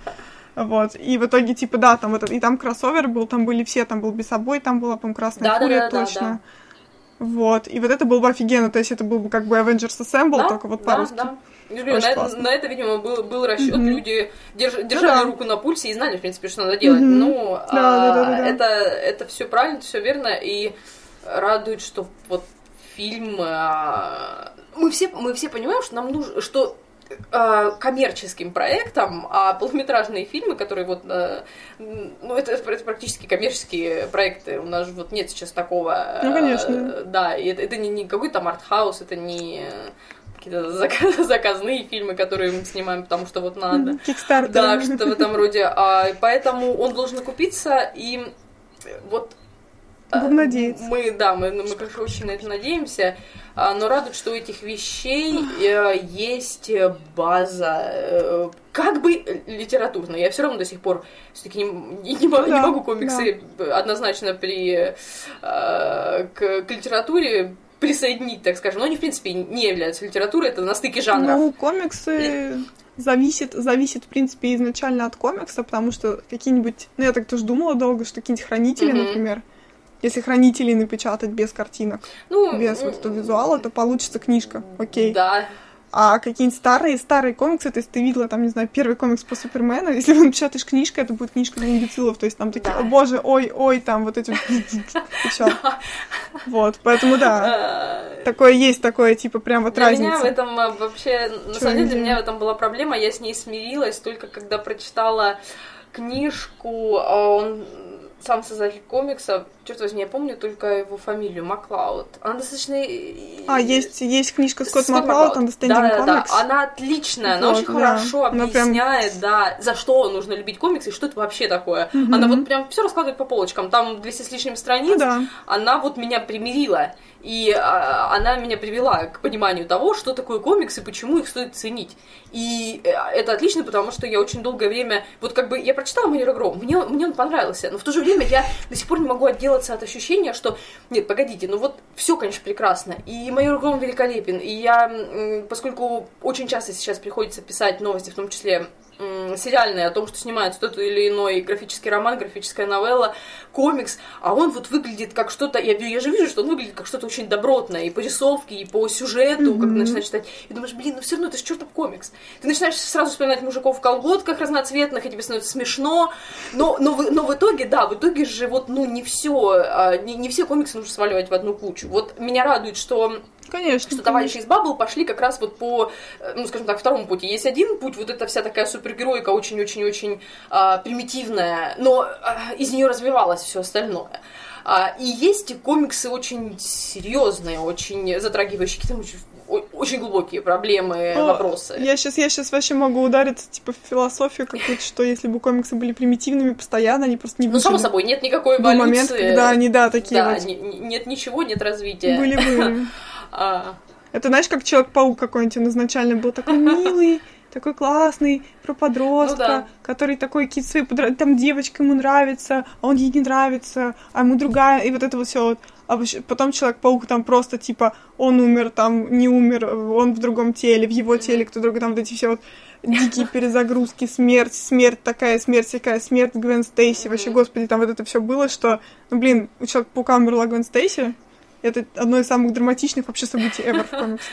Вот. И в итоге, типа, да, там этот, и там кроссовер был, там были все, там был без собой, там была, по красная фурия, точно. Вот. И вот это было бы офигенно, то есть это был бы как бы Avengers Assemble, да, только вот да, по-русски. да. Говорю, Очень на, классно. на это, видимо, был, был расчет. Мгм. Люди держ- держали да. руку на пульсе и знали, в принципе, что надо делать. Мгм. Ну, Да, а, да, да, да, да. это, это все правильно, все верно. И радует, что вот фильм. а, мы, все, мы все понимаем, что нам нужно. что а, коммерческим проектам, а полнометражные фильмы, которые вот, а, ну, это, это практически коммерческие проекты, у нас же вот нет сейчас такого. Ну, конечно. э, Да, и это, это не, не какой-то там артхаус, это не какие-то зак- заказные фильмы, которые мы снимаем, потому что вот надо. Кикстартер. Да, что в этом роде. А, поэтому он должен окупиться, и вот а, Будем надеяться. Мы, да, мы, мы, конечно, очень на это надеемся, а, но радует, что у этих вещей э, есть база, э, как бы литературная. Я все равно до сих пор все-таки не, не могу- не Да, могу комиксы однозначно при, э, к, к литературе присоединить, так скажем. Но они, в принципе, не являются литературой, это на стыке жанров. Ну, комиксы зависит, зависит, в принципе, изначально от комикса, потому что какие-нибудь... Ну, я так тоже думала долго, что какие-нибудь хранители, Мгм. например, если хранителей напечатать без картинок, ну, без вот этого визуала, то получится книжка, окей. Да, А какие-нибудь старые, старые комиксы, то есть ты видела, там, не знаю, первый комикс по Супермену, если вы напечатаешь книжку, это будет книжка для имбецилов, то есть там такие, Да. о боже, ой, ой, там вот эти... Вот, поэтому да, Э, такое есть, такое, типа, прям вот Для меня в разница. этом а, вообще, на самом деле, для меня в этом была проблема, я с ней смирилась только когда прочитала книжку, а он сам создатель комикса, черт возьми, я помню только его фамилию, Маклауд. Она достаточно... А, есть, есть книжка Скотт, Скотт Маклауд, Understanding да, да, да, она отличная, она вот, очень да. хорошо она объясняет, прям... да, за что нужно любить комиксы и что это вообще такое. Mm-hmm. Она вот прям все раскладывает по полочкам, там 200 с лишним страниц, ну, да. она вот меня примирила. И а, она меня привела к пониманию того, что такое комикс и почему их стоит ценить. И э, это отлично, потому что я очень долгое время... Вот как бы я прочитала «Майора Гром», мне, мне он понравился, но в то же время я до сих пор не могу отделаться от ощущения, что... Нет, погодите, ну вот все, конечно, прекрасно. И «Майор Гром» великолепен. И я, поскольку очень часто сейчас приходится писать новости, в том числе сериальные о том, что снимается тот или иной графический роман, графическая новелла, комикс, а он вот выглядит как что-то, я, я же вижу, что он выглядит как что-то очень добротное, и по рисовке, и по сюжету, mm-hmm. как ты начинаешь читать, и думаешь, блин, ну все равно это же чертов комикс. Ты начинаешь сразу вспоминать мужиков в колготках разноцветных, и тебе становится смешно, но, но, в, но в итоге, да, в итоге же вот, ну, не все, а, не, не все комиксы нужно сваливать в одну кучу. Вот меня радует, что Конечно. Что товарищи из Баббл пошли как раз вот по, э, ну, скажем так, второму пути. Есть один путь, вот эта вся такая супергеройка очень-очень-очень а, примитивная, но а, из нее развивалось все остальное. А, и есть комиксы очень серьезные, очень затрагивающие какие-то очень, очень глубокие проблемы, О, вопросы. Я сейчас, я сейчас вообще могу удариться типа в философию какую-то, что если бы комиксы были примитивными постоянно, они просто не Ну, само собой, нет никакой эволюции. Был момент, когда они, да, такие да, вот... нет ничего, нет развития. Были-были. А... Это знаешь, как Человек-паук какой-нибудь, он изначально был такой милый, такой классный, про подростка, ну, да. который такой кицы, там девочка ему нравится, а он ей не нравится, а ему другая, и вот это вот все вот. А потом Человек-паук там просто типа, он умер, там не умер, он в другом теле, в его теле кто другой, там вот эти все вот дикие перезагрузки, смерть, смерть такая, смерть такая, смерть Гвен Стейси, вообще, господи, там вот это все было, что, ну, блин, у Человека-паука умерла Гвен Стейси, это одно из самых драматичных вообще событий ever в комиксах.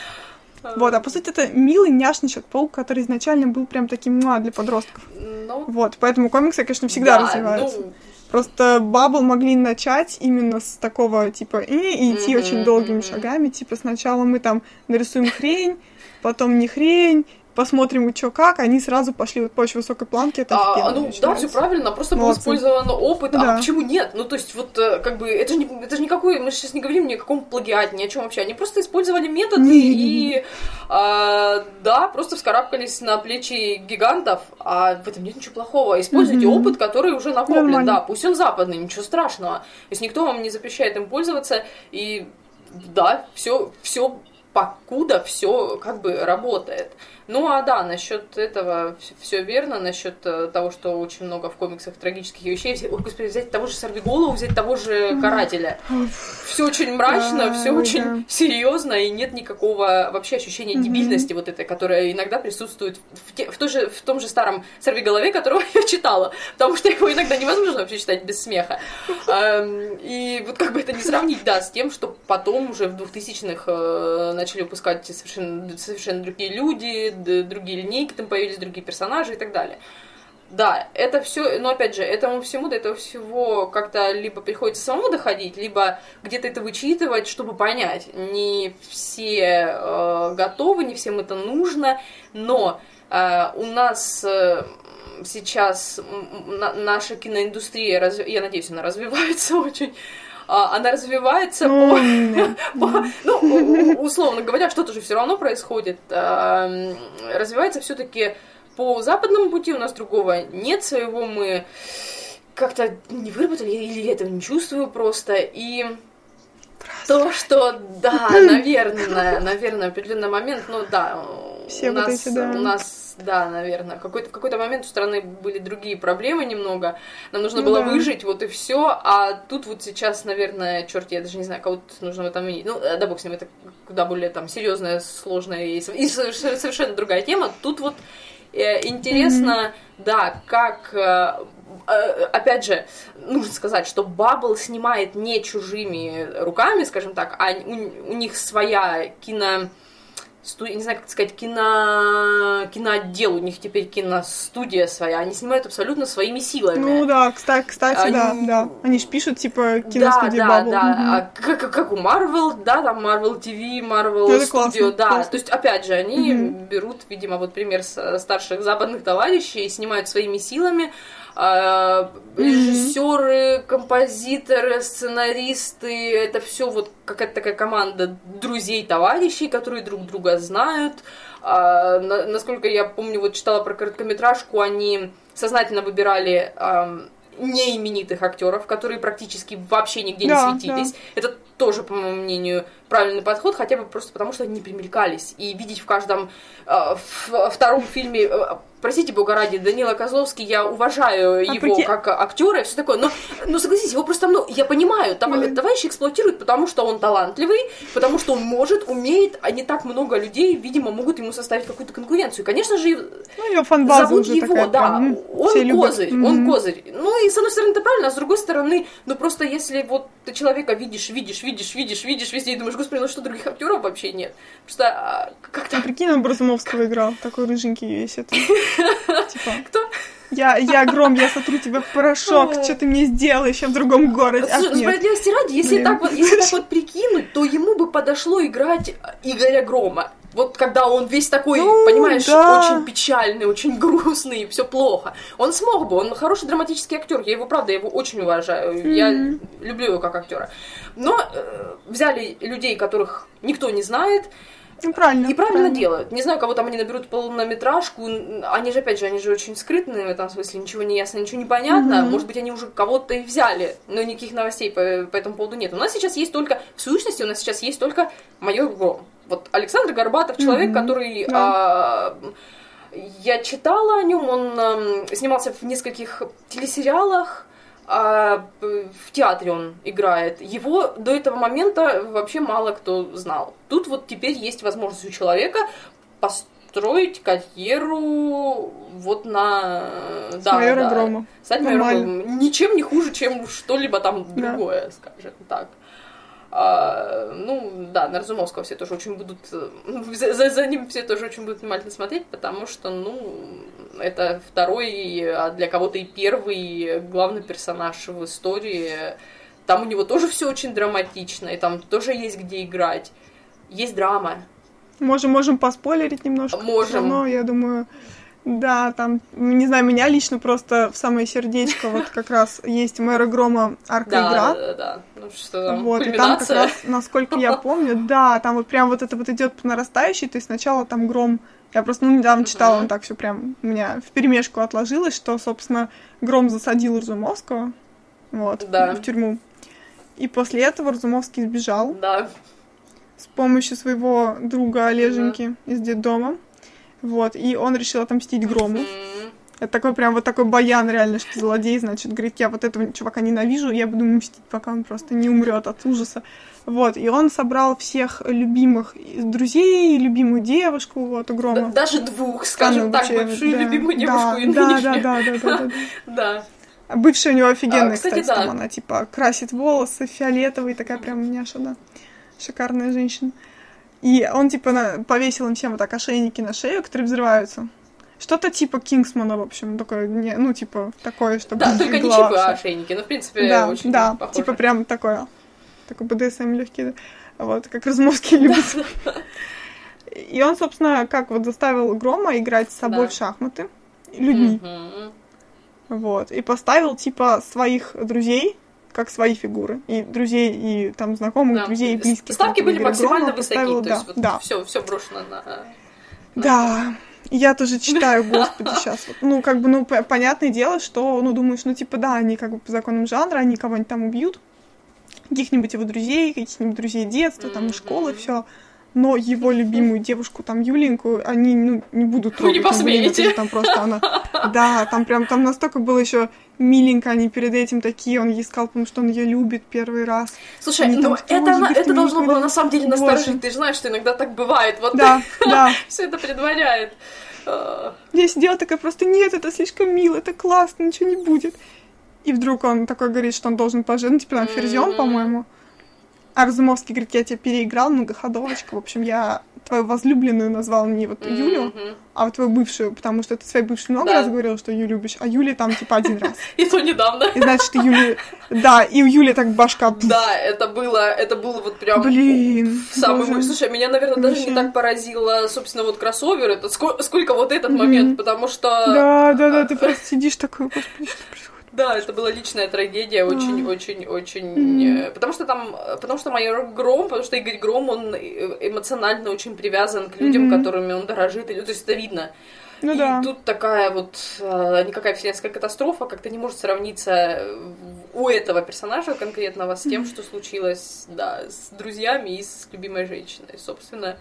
Вот, а по сути это милый, няшный Человек-паук, который изначально был прям таким муа для подростков. Ну, вот, поэтому комиксы, конечно, всегда да, развиваются. Ну... Просто Бабл могли начать именно с такого, типа, и, и идти mm-hmm, очень долгими mm-hmm. шагами. Типа, сначала мы там нарисуем хрень, потом не хрень, посмотрим, что как, они сразу пошли вот по очень высокой планке. Это а, ну да, все правильно, просто Молодцы. был использован опыт. А да. А почему нет? Ну, то есть, вот э, как бы это же не, это же никакой, мы сейчас не говорим ни о каком плагиате, ни о чем вообще. Они просто использовали методы и а, да, просто вскарабкались на плечи гигантов, а в этом нет ничего плохого. Используйте mm-hmm. опыт, который уже накоплен, Нормально. да, пусть он западный, ничего страшного. То есть никто вам не запрещает им пользоваться, и да, все, все покуда все как бы работает. Ну а да, насчет этого все верно, насчет э, того, что очень много в комиксах трагических вещей. Ой, господи, взять того же Сорвиголову, взять того же Карателя. Все очень мрачно, все очень серьезно, и нет никакого вообще ощущения дебильности вот этой, которая иногда присутствует в, те, в, той же, в том же старом Сорвиголове, которого я читала, потому что его иногда невозможно вообще читать без смеха. И вот как бы это не сравнить, да, с тем, что потом уже в 2000-х э, начали выпускать совершенно, совершенно другие люди, другие линейки, там появились другие персонажи и так далее. Да, это все, но опять же, этому всему, до этого всего как-то либо приходится самому доходить, либо где-то это вычитывать, чтобы понять. Не все э, готовы, не всем это нужно, но э, у нас э, сейчас на, наша киноиндустрия, разв... я надеюсь, она развивается очень она развивается по, по, ну, условно говоря, что-то же все равно происходит. А, развивается все-таки по западному пути у нас другого нет своего мы как-то не выработали или этого не чувствую просто и то, что, да, наверное, наверное, определенный момент, ну да, Все у, вот нас, эти, да. у нас да, наверное. Какой-то, в какой-то момент у страны были другие проблемы немного. Нам нужно ну, было да. выжить, вот и все. А тут вот сейчас, наверное, черт, я даже не знаю, кого нужно в этом винить. Ну, да бог с ним, это куда более там серьезная, сложная и, и совершенно другая тема. Тут вот э, интересно, mm-hmm. да, как э, э, опять же, нужно сказать, что Баббл снимает не чужими руками, скажем так, а у, у них своя кино сту... не знаю, как сказать, кино... киноотдел, у них теперь киностудия своя, они снимают абсолютно своими силами. Ну да, кстати, кстати они... да, да. Они же пишут, типа, киностудия да, Bubble. Да, да, угу. а, как, как у Marvel, да, там Marvel TV, Marvel Это Studio, классно, да. Классно. То есть, опять же, они угу. берут, видимо, вот пример старших западных товарищей, снимают своими силами, а, режиссеры, композиторы, сценаристы, это все вот какая-то такая команда друзей, товарищей, которые друг друга знают. А, на, насколько я помню, вот читала про короткометражку, они сознательно выбирали неименитых актеров, которые практически вообще нигде Да, не светились. да. Это тоже, по моему мнению, правильный подход, хотя бы просто потому, что они не примелькались. И видеть в каждом э, в- втором фильме, э, простите бога ради, Данила Козловский, я уважаю его прикинь- как актера и все такое, но, ну согласитесь, его просто много, я понимаю, тов- Мгм. товарищ эксплуатирует, потому что он талантливый, потому что он может, умеет, а не так много людей, видимо, могут ему составить какую-то конкуренцию. И, конечно же, Ну, фан-база зовут его, такая да, прям, м, он любят. козырь, Мгм. он козырь. Ну и с одной стороны это правильно, а с другой стороны, ну просто если вот ты человека видишь, видишь, видишь, видишь, видишь везде и думаешь, господи, ну что других актеров вообще нет? Просто а, как-то А прикинь, он Бразумовского играл, такой рыженький весь это. Типа, кто? я, я гром, я сотру тебя в порошок, что ты мне сделаешь, я в другом городе. Нет. справедливости ради, если Блин. так вот, если так вот прикинуть, то ему бы подошло играть Игоря Грома. Вот когда он весь такой, Ну, понимаешь, да. очень печальный, очень грустный, все плохо. Он смог бы, он хороший драматический актер. Я его, правда, я его очень уважаю. Я Мгм. люблю его как актера. Но э, взяли людей, которых никто не знает, Ну, правильно. и правильно делают. Не знаю, кого там они наберут полнометражку. Они же, опять же, они же очень скрытные в этом смысле. Ничего не ясно, ничего не понятно. Мгм. Может быть, они уже кого-то и взяли, но никаких новостей по, по этому поводу нет. У нас сейчас есть только, в сущности, у нас сейчас есть только майор Гром. Вот Александр Горбатов, человек, Мгм. который... Да. а, я читала о нем, он снимался в нескольких телесериалах, а, в театре он играет. Его до этого момента вообще мало кто знал. Тут вот теперь есть возможность у человека построить карьеру вот на... С майора Грома. Стать майором Нормально. Громом. Ничем не хуже, чем что-либо там Да. другое, скажем так. А, ну, да, на Разумовского все тоже очень будут... э, За, за- за ним все тоже очень будут внимательно смотреть, потому что, ну, это второй, а для кого-то и первый главный персонаж в истории. Там у него тоже все очень драматично, и там тоже есть где играть. Есть драма. Можем, можем поспойлерить немножко. Можем. Но я думаю, да, там, не знаю, меня лично просто в самое сердечко вот как раз есть мэра Грома арка Да, игра. да, да, да. Ну, что там, Вот, и там как раз, насколько я помню, да, там вот прям вот это вот идет по нарастающей, то есть сначала там гром. Я просто ну, недавно читала, он так все прям у меня в перемешку отложилось, что, собственно, гром засадил Разумовского, вот, Да. в тюрьму. И после этого Разумовский сбежал Да. с помощью своего друга Олеженьки из детдома. Вот, и он решил отомстить Грому. Это такой прям вот такой баян реально, что злодей, значит, говорит, я вот этого чувака ненавижу, я буду мстить, пока он просто не умрет от ужаса. Вот, и он собрал всех любимых друзей, любимую девушку, вот, у Грома. Даже двух, скажем Ну, так, бывшую да, любимую девушку и да, да, нынешнюю. да, да, да, да, да. Да. А Бывшая у него офигенная, А, кстати, кстати, там да. она, типа, красит волосы фиолетовые, такая прям няша, да. Шикарная женщина. И он, типа, на- повесил им всем вот так ошейники на шею, которые взрываются. Что-то типа Кингсмана, в общем, такое, не, ну, типа, такое, чтобы... Да, только не чипы, а всё. ошейники. Ну, в принципе, Да, очень да, похоже. типа прям такое, такой БДСМ легкий, да. Вот, как Разумовский любит. И он, собственно, как вот заставил Грома играть с собой Да. в шахматы людьми. Мгм. Вот. И поставил, типа, своих друзей, как свои фигуры. И друзей, и там знакомых, Да. друзей, и близких. Ставки были максимально Грома высоки, поставил, то да, есть вот да. все, все брошено на... Да. Я тоже читаю, господи, сейчас. Ну, как бы, ну, понятное дело, что, ну, думаешь, ну, типа, да, они как бы по законам жанра, они кого-нибудь там убьют, каких-нибудь его друзей, каких-нибудь друзей детства, там, школы, все. Но его любимую девушку, там, Юленьку, они, ну, не будут Вы не трогать. блин, это посмеете. же Там просто она... Да, там прям, там настолько было еще миленько, они перед этим такие, он ей сказал, потому что он ее любит первый раз. Слушай, Они ну там это, тоже, на- говорит, это должно было на самом деле насторожить. Ты же знаешь, что иногда так бывает. Вот Да, да. все это предваряет. А, Я сидела такая просто, нет, это слишком мило, это классно, ничего не будет. И вдруг он такой говорит, что он должен пожить, ну, типа, там, Ферзион, Мгм. По-моему. Арзумовский говорит, я тебя переиграл, многоходовочка. В общем, я твою возлюбленную назвал не вот Юлю, Мгм. а вот твою бывшую, потому что ты своей бывшей много Да. раз говорила, что ее любишь, а Юли там типа один раз. И то недавно. И значит, ты Юли... Да, и у Юли так башка... Да, это было, это было вот прям... Блин. Самый мой. Слушай, меня, наверное, даже не так поразило, собственно, вот кроссовер, это сколько, вот этот момент, потому что... Да, да, да, ты просто сидишь такой, господи, что? Да, это была личная трагедия, очень, очень, очень... Мгм. э, Потому что там, э, потому что майор Гром, потому что Игорь Гром, он э, эмоционально очень привязан к людям, которыми он дорожит, то есть это видно. Ну и да. тут такая вот э, никакая вселенская катастрофа как-то не может сравниться у этого персонажа конкретного с тем, что случилось, да, с друзьями и с любимой женщиной, собственно.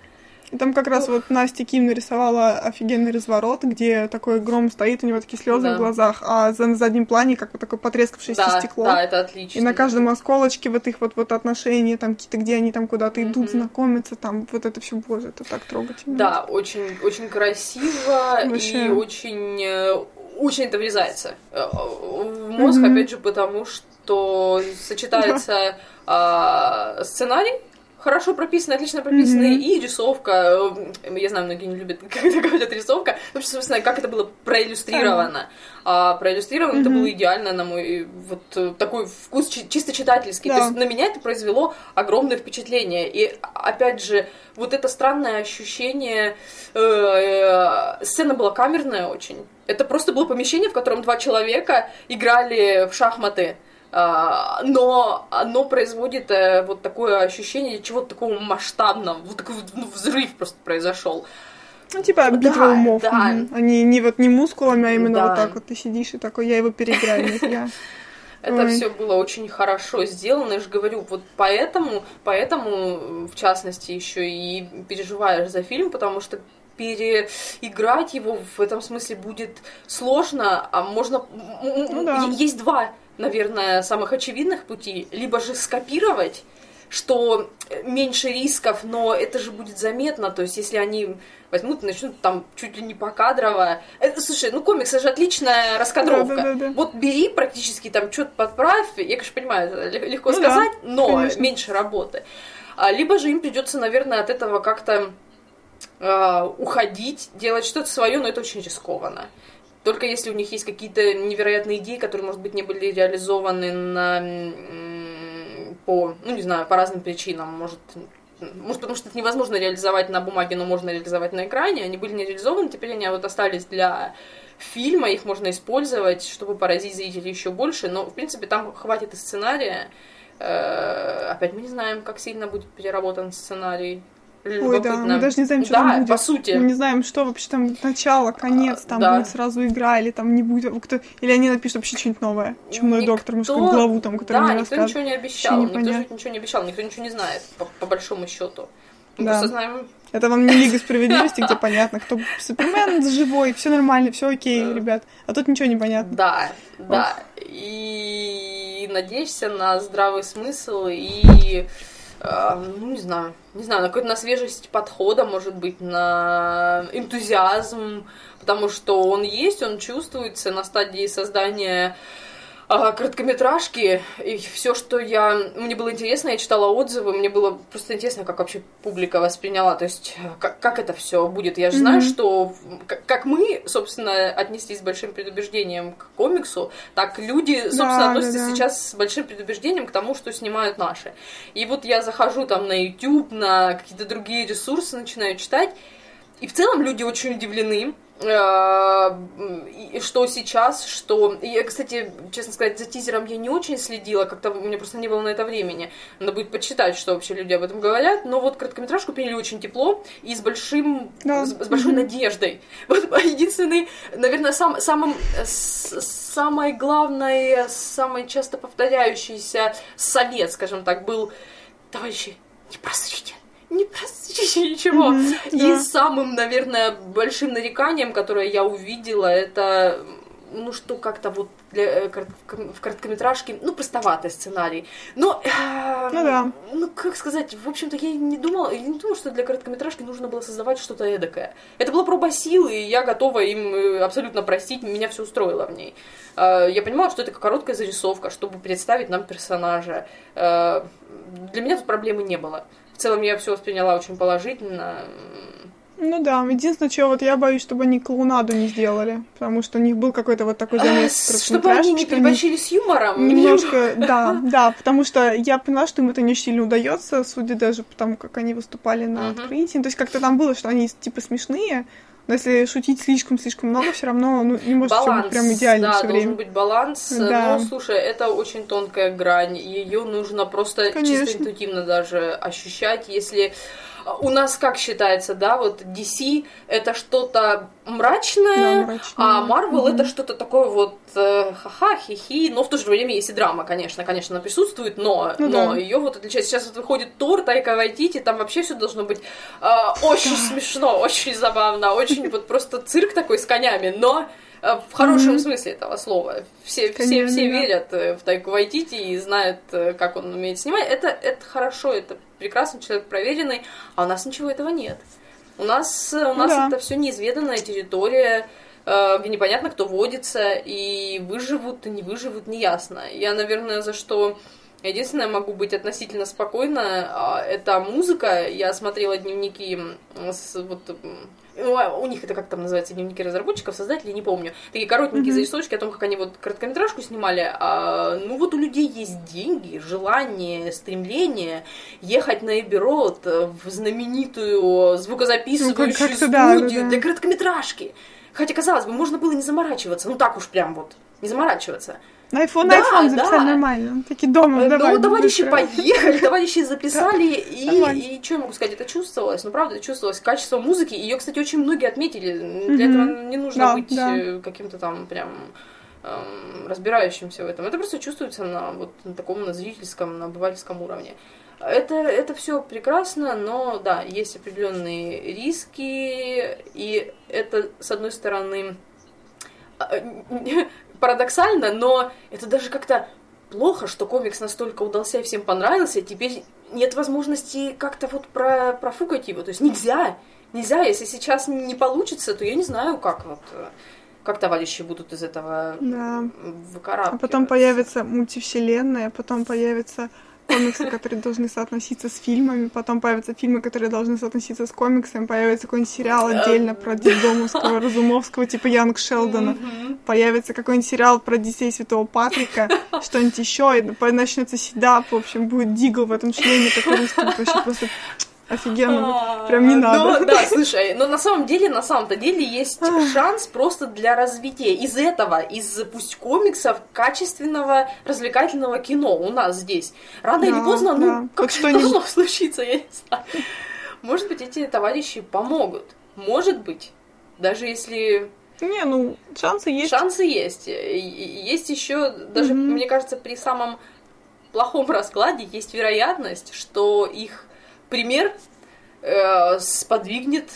И Там как раз вот Настя Ким нарисовала офигенный разворот, где такой гром стоит, у него такие слезы Да. в глазах, а за, на заднем плане как вот такое потрескавшееся Да, стекло. да, это отлично. И на каждом осколочке вот их вот, вот отношения, там какие-то, где они там куда-то идут, Мгм. знакомятся, там вот это все, боже, это так трогательно. Да, очень, очень красиво и Вообще. очень, э, очень это врезается э, в мозг, Мгм. опять же, потому что сочетается а, сценарий, хорошо прописанный, отлично прописанный, Мгм. и рисовка. Э, Я знаю, многие не любят, когда говорят рисовка. Ну, собственно, как это было проиллюстрировано. А проиллюстрировано это Мгм. было идеально, на мой вот э, такой вкус чи- чисто читательский. Да. То есть на меня это произвело огромное впечатление. И опять же, вот это странное ощущение. э, сцена была камерная очень. Это просто было помещение, в котором два человека играли в шахматы. А, но оно производит э, вот такое ощущение чего-то такого масштабного, вот такой вот, ну, взрыв просто произошел. Ну, типа битва Да, умов. да. Они не вот не мускулами, а именно Да. вот так вот ты сидишь и такой, я его переиграю, нет, я. Это Ой. все было очень хорошо сделано, я же говорю, вот поэтому, поэтому, в частности, еще и переживаешь за фильм, потому что переиграть его в этом смысле будет сложно, а можно... Ну да. Есть два, наверное, самых очевидных пути. Либо же скопировать, что меньше рисков, но это же будет заметно, то есть если они возьмут и начнут там чуть ли не покадрово... Это, слушай, ну комикс, это же отличная раскадровка. Да-да-да-да. Вот бери практически там что-то подправь, я, конечно, понимаю, это лег- легко Ну сказать, да, но конечно. меньше работы. А, либо же им придется, наверное, от этого как-то а, уходить, делать что-то свое, но это очень рискованно. Только если у них есть какие-то невероятные идеи, которые, может быть, не были реализованы на, по, ну, не знаю, по разным причинам, может, может, потому что это невозможно реализовать на бумаге, но можно реализовать на экране, они были не реализованы, теперь они вот остались для фильма, их можно использовать, чтобы поразить зрителей еще больше, но, в принципе, там хватит и сценария. Э, Опять мы не знаем, как сильно будет переработан сценарий. Ой, да, мы даже не знаем, что да, там будет. по сути. Мы не знаем, что вообще там начало, конец, там да. будет сразу игра, или там не будет. Кто... Или они напишут вообще что-нибудь новое. Чумной Никто- доктор, мужскую главу там, которую Да, не никто ничего не обещал. Никто же ничего не обещал, никто ничего не знает, по, по большому счету. Мы Да. просто знаем. Это вам не Лига Справедливости, где понятно, кто Супермен живой, все нормально, все окей, ребят. А тут ничего не понятно. Да, да. И надеешься на здравый смысл и ну, не знаю, не знаю, на какую-то на свежесть подхода, может быть, на энтузиазм, потому что он есть, он чувствуется на стадии создания а, короткометражки, и все, что я... Мне было интересно, я читала отзывы, мне было просто интересно, как вообще публика восприняла, то есть э, как, как это все будет. Я же знаю, Мгм. что как, мы, собственно, отнеслись с большим предубеждением к комиксу, так люди, собственно, Да, относятся да, да. сейчас с большим предубеждением к тому, что снимают наши. И вот я захожу там на YouTube, на какие-то другие ресурсы, начинаю читать, и в целом люди очень удивлены, и что сейчас, что... Я, кстати, честно сказать, за тизером я не очень следила, как-то у меня просто не было на это времени. Надо будет почитать, что вообще люди об этом говорят. Но вот короткометражку приняли очень тепло и с большим... Да. С, с большой Мгм. надеждой. Вот единственный, наверное, сам, самым... с- Самое главное, самый часто повторяющийся совет, скажем так, был... Товарищи, не просрите не просрите ничего. И да. самым, наверное, большим нареканием, которое я увидела, это ну что как-то вот для, э, в короткометражке, ну простоватый сценарий. Но, э, Ну да. ну как сказать, в общем-то я не думала, я не думала, что для короткометражки нужно было создавать что-то эдакое. Это была проба силы, и я готова им э, абсолютно простить, меня все устроило в ней. Э, Я понимала, что это короткая зарисовка, чтобы представить нам персонажа. Э, Для меня тут проблемы не было. В целом я все восприняла очень положительно. Ну да, единственное, чего вот я боюсь, чтобы они клоунаду не сделали, потому что у них был какой-то вот такой замес А, Чтобы они не переборщили с юмором. Немножко, да, да, потому что я поняла, что им это не очень сильно удается, судя даже по тому, как они выступали на открытии. То есть как-то там было, что они типа смешные, но если шутить слишком-слишком много, все равно ну, не может Баланс, быть прям идеально да, все должен время. быть баланс. Да. Но, слушай, это очень тонкая грань. Ее нужно просто Конечно. чисто интуитивно даже ощущать. Если у нас как считается, да, вот DC это что-то мрачное, Да, мрачное. а Marvel Мгм. это что-то такое вот э, ха-ха, хи-хи, но в то же время есть и драма, конечно, конечно, она присутствует, но, Ну но да. ее вот отличает. Сейчас вот выходит Тор, Тайка Вайтити, там вообще все должно быть э, очень смешно, очень забавно, очень вот просто цирк такой с конями, но в хорошем Мгм. смысле этого слова. Все, все, Конечно, все да. верят э, в Тайку Вайтити и знают, э, как он умеет снимать. Это, это хорошо, это прекрасный человек проверенный, а у нас ничего этого нет. У нас, э, у нас Да. это все неизведанная территория, э, где непонятно, кто водится, и выживут, и не выживут, неясно. Я, наверное, за что единственное могу быть относительно спокойна, а, это музыка. Я смотрела дневники с, вот, у них это как там называется, дневники разработчиков, создателей, не помню. Такие коротенькие Мгм. зарисовочки о том, как они вот короткометражку снимали. А, ну вот у людей есть деньги, желание, стремление ехать на Эбби Роуд, э, в знаменитую звукозаписывающую Ну, как-то да, студию да, да. для короткометражки. Хотя, казалось бы, можно было не заморачиваться. Ну так уж прям вот, не заморачиваться. На iPhone, Да, iPhone записали да. нормально. Такие дома, Э, давай. ну, товарищи быстро. поехали, товарищи записали, и, и что я могу сказать, это чувствовалось, ну, правда, это чувствовалось, качество музыки, ее, кстати, очень многие отметили, для этого не нужно Да, быть да. э, каким-то там прям эм, разбирающимся в этом, это просто чувствуется на вот на таком, на зрительском, на обывательском уровне. Это, это все прекрасно, но да, есть определенные риски, и это, с одной стороны, а, парадоксально, но это даже как-то плохо, что комикс настолько удался и всем понравился, теперь нет возможности как-то вот про, профукать его. То есть нельзя, нельзя, если сейчас не получится, то я не знаю, как вот как товарищи будут из этого Да. выкарабкиваться. А потом появится мультивселенная, потом появятся комиксы, которые должны соотноситься с фильмами, потом появятся фильмы, которые должны соотноситься с комиксами, появится какой-нибудь сериал отдельно про детдомовского, Разумовского, типа Янг Шелдона, появится какой-нибудь сериал про детей Святого Патрика, что-нибудь еще, и начнется седап, в общем, будет Дигл в этом шлеме такой русский, вообще просто офигенно. Вот Прям не А, надо. ну, да, слушай, но на самом деле, на самом-то деле есть шанс просто для развития из этого, из пусть комиксов, качественного развлекательного кино у нас здесь. Рано или Да, поздно, да. ну, как что-нибудь. должно случиться, я не знаю. Может быть, эти товарищи помогут. Может быть. Даже если Не, ну, шансы есть. шансы есть. Есть еще, даже, Мгм. мне кажется, при самом плохом раскладе есть вероятность, что их пример э, сподвигнет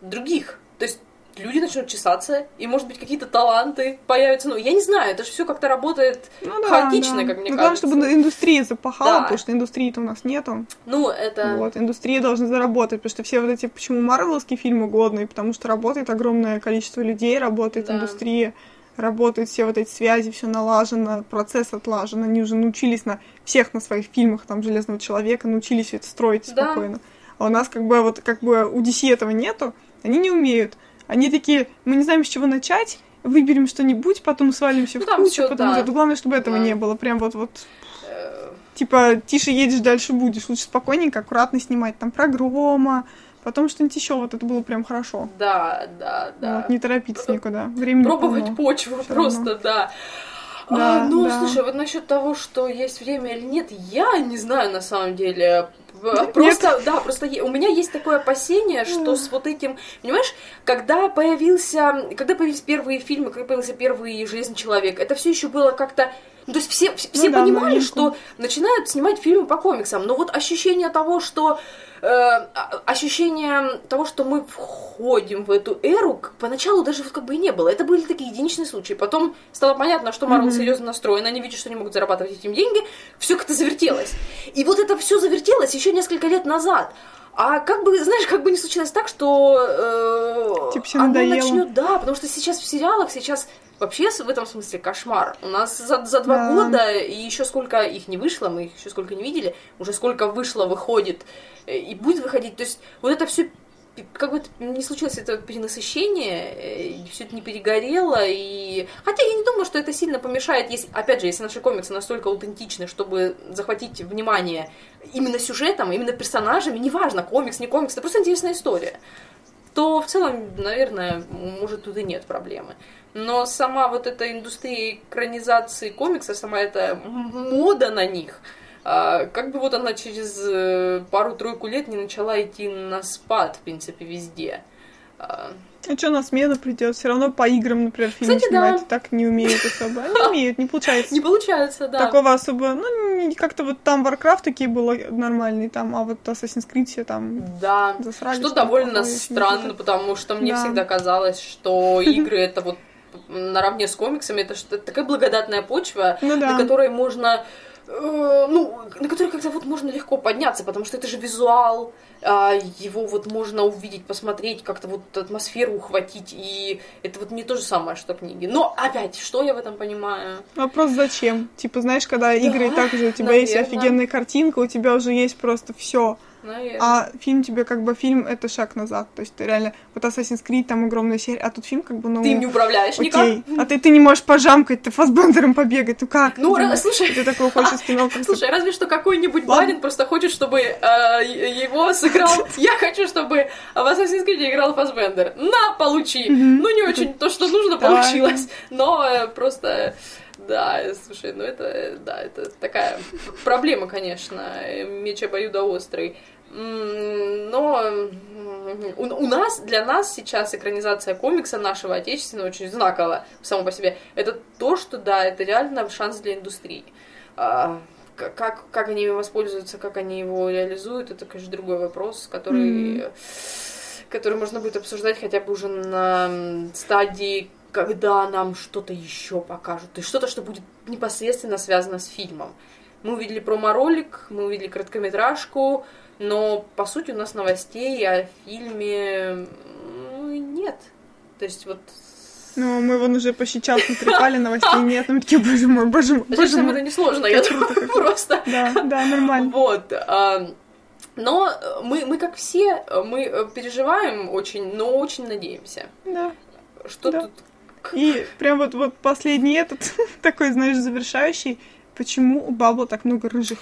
других. То есть люди начнут чесаться, и, может быть, какие-то таланты появятся. Ну, я не знаю, это же все как-то работает Ну да, хаотично, да. как мне ну, главное, кажется. чтобы индустрия запахала, Да. потому что индустрии-то у нас нету. Ну, это... Вот, индустрия должна заработать, потому что все вот эти, почему марвелские фильмы годные, потому что работает огромное количество людей, работает Да. индустрия, работают все вот эти связи, все налажено, процесс отлажен, они уже научились на всех на своих фильмах, там, Железного Человека, научились это строить Да. спокойно. А у нас как бы вот, как бы у DC этого нету, они не умеют. Они такие, мы не знаем, с чего начать, выберем что-нибудь, потом свалимся Ну, в кучу, всё, потому да. что главное, чтобы этого Да. не было. Прям вот-вот э, типа, тише едешь, дальше будешь. Лучше спокойненько, аккуратно снимать. Там про грома, потом что-нибудь еще. Вот это было прям хорошо. Да, да, да. Вот, не торопиться никуда. Времени Пробовать полно. почву Всё просто, равно. да. Да, а, ну, да. слушай, вот насчет того, что есть время или нет, я не знаю на самом деле. Просто, да, просто у меня есть такое опасение, что с вот этим, понимаешь, когда появился, когда появились первые фильмы, когда появился первый Железный человек, это все еще было как-то Ну, то есть все, все, все да, понимали, новинку. что начинают снимать фильмы по комиксам, но вот ощущение того, что э, а- ощущение того, что мы входим в эту эру, поначалу даже вот как бы и не было. Это были такие единичные случаи. Потом стало понятно, что Марвел Мгм. серьезно настроен, они видят, что они могут зарабатывать этим деньги, все как-то завертелось. И вот это все завертелось еще несколько лет назад. А как бы, знаешь, как бы не случилось так, что э, Типа оно надоело. начнет, да, потому что сейчас в сериалах сейчас вообще в этом смысле кошмар. У нас за, за два Да. года и еще сколько их не вышло, мы их еще сколько не видели, уже сколько вышло, выходит э, и будет выходить. То есть вот это все как бы не случилось это перенасыщение, все это не перегорело, и... Хотя я не думаю, что это сильно помешает, если, опять же, если наши комиксы настолько аутентичны, чтобы захватить внимание именно сюжетом, именно персонажами, неважно, комикс, не комикс, это просто интересная история, то в целом, наверное, может, тут и нет проблемы. Но сама вот эта индустрия экранизации комикса, сама эта мода на них, а, как бы вот она через э, пару-тройку лет не начала идти на спад, в принципе, везде. А, что на смену придет? Все равно по играм, например, фильм Кстати, да. снимать так не умеют особо. Не умеют, не получается. Не получается, да. Такого особо, ну, как-то вот там Warcraft такие было нормальные, там, а вот Assassin's Creed все там Да. засрали. Что что довольно странно, потому что мне Да. всегда казалось, что игры это вот наравне с комиксами, это что такая благодатная почва, Ну да. на которой можно э, ну, на которой как-то вот можно легко подняться, потому что это же визуал, а, его вот можно увидеть, посмотреть, как-то вот атмосферу ухватить, и это вот не то же самое, что книги. Но опять, что я в этом понимаю? Вопрос зачем? Типа, знаешь, когда игры и так уже у тебя есть наверно. офигенная картинка, у тебя уже есть просто все. Наверное. А фильм тебе как бы фильм это шаг назад. То есть ты реально вот Assassin's Creed там огромная серия, а тут фильм как бы ну. Ты им не управляешь Окей. никак. А ты, ты не можешь пожамкать, ты фасбендером побегать, ну как? Ну, Ты ра- слушай, Ты такой хочешь кино Слушай, разве что какой-нибудь барин просто хочет, чтобы э, его сыграл. Я хочу, чтобы в Assassin's Creed играл Фассбендер. На, получи! Ну, не очень то, что нужно, получилось. Но э, просто. Да, э, слушай, ну это, да, это такая проблема, конечно, меч обоюдоострый. Но у, у нас, для нас сейчас экранизация комикса нашего отечественного очень знакова само по себе. Это то, что, да, это реально шанс для индустрии. А, как, как они им воспользуются, как они его реализуют, это, конечно, другой вопрос, который, Мгм. который можно будет обсуждать хотя бы уже на стадии, когда нам что-то еще покажут. То есть что-то, что будет непосредственно связано с фильмом. Мы увидели промо-ролик, мы увидели короткометражку, но, по сути, у нас новостей о фильме ну, нет. То есть вот... Ну, мы вон уже почти час натрепали, новостей нет. Ну, мы такие, боже мой, боже мой, боже Зачем это мой. несложно, я думаю, просто. Да, да, нормально. Вот. а, Но мы, мы, как все, мы э, переживаем очень, но очень надеемся. Да. Что Да. тут... И прям вот, вот последний этот, такой, знаешь, завершающий, почему у Бабла так много рыжих?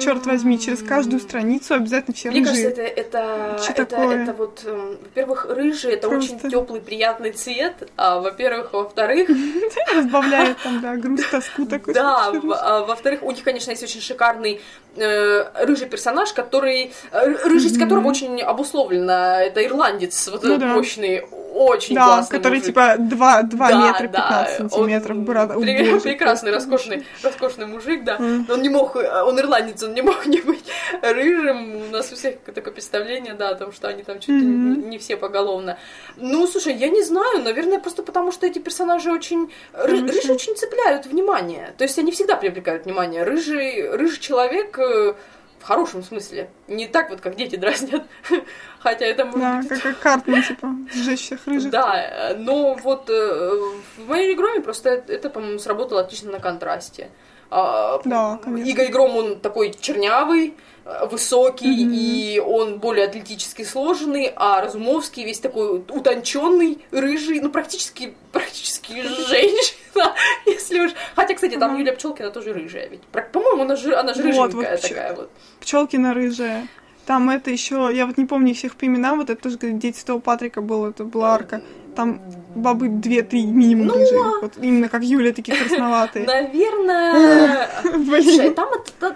Черт возьми, через каждую страницу обязательно все Мне кажется, рыжие. это, это, Чё это, такое? это вот, эм, во-первых, рыжий это очень Просто. теплый, приятный цвет, а во-первых, во-вторых, Разбавляет там, да, грусть, тоску такой. Да, а, во-вторых, у них, конечно, есть очень шикарный э, рыжий персонаж, который э, рыжесть которого очень обусловлена. Это ирландец, вот Ну этот да. мощный, очень Да, классный который мужик. типа 2, 2 Да, метра да, 15 он сантиметров. Брат, О, пре- боже, прекрасный, роскошный, роскошный мужик, да. Но он не мог, э, он ирландец, он не мог не быть рыжим. У нас у всех такое представление, да, о том, что они там чуть ли Мгм. не, все поголовно. Ну, слушай, я не знаю, наверное, просто потому, что эти персонажи очень... ры- рыжие очень цепляют внимание. То есть они всегда привлекают внимание. Рыжий, рыжий человек э, в хорошем смысле. Не так вот, как дети дразнят. Хотя это может Да, быть как, как Картман, типа, сжечь рыжих. да, но вот э, в моей игроме просто это, это, по-моему, сработало отлично на контрасте. А, Да, конечно. Иго Игром, он такой чернявый, э, высокий, Мгм. и он более атлетически сложенный, а Разумовский весь такой утонченный, рыжий, ну, практически, практически женщина, если уж... Хотя, кстати, там. Юлия Пчелкина тоже рыжая ведь. По-моему, она же, она же Вот, рыженькая вот пч- такая вот. Пчелкина рыжая. Там это еще, я вот не помню всех по именам, вот это тоже Дети Святого Патрика был, это была арка. Там бабы две-три минимум Ну, рыжие. а- Вот именно как Юля, такие красноватые. Наверное... Слушай, там,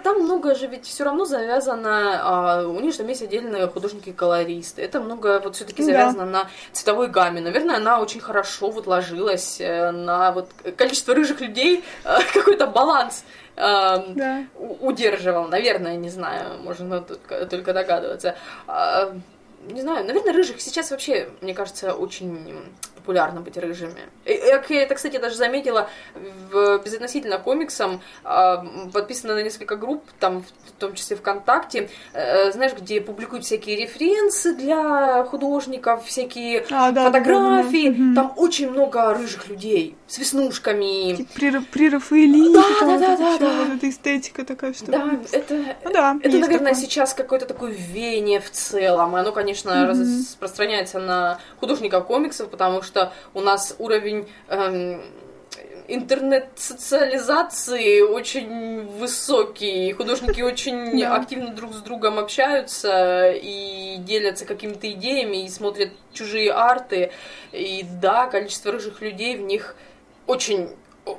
там много же ведь все равно завязано, а, у них там есть отдельные художники-колористы. Это много вот все-таки завязано на цветовой гамме. Наверное, она очень хорошо вот ложилась э, на вот количество рыжих людей, э, какой-то баланс у- удерживал. Наверное, не знаю, можно только, только догадываться. Не знаю, наверное, рыжих сейчас вообще, мне кажется, очень популярно быть рыжими. И, и, как я это, кстати, даже заметила в, безотносительно комиксам, а, подписана на несколько групп, там, в том числе ВКонтакте, э, знаешь, где публикуют всякие референсы для художников, всякие А, да, фотографии. да, да, да. Там очень много рыжих людей с веснушками. Типа При, при Рафаэлите, Да, там да, вот да, это да, да. вот эта эстетика такая, что... Да, это, Ну да, Это, наверное, такое. сейчас какое-то такое веяние в целом. И оно, конечно, Мгм. распространяется на художников комиксов, потому что у нас уровень эм, интернет-социализации очень высокий. Художники очень активно друг с другом общаются и делятся какими-то идеями, и смотрят чужие арты. И да, количество рыжих людей в них очень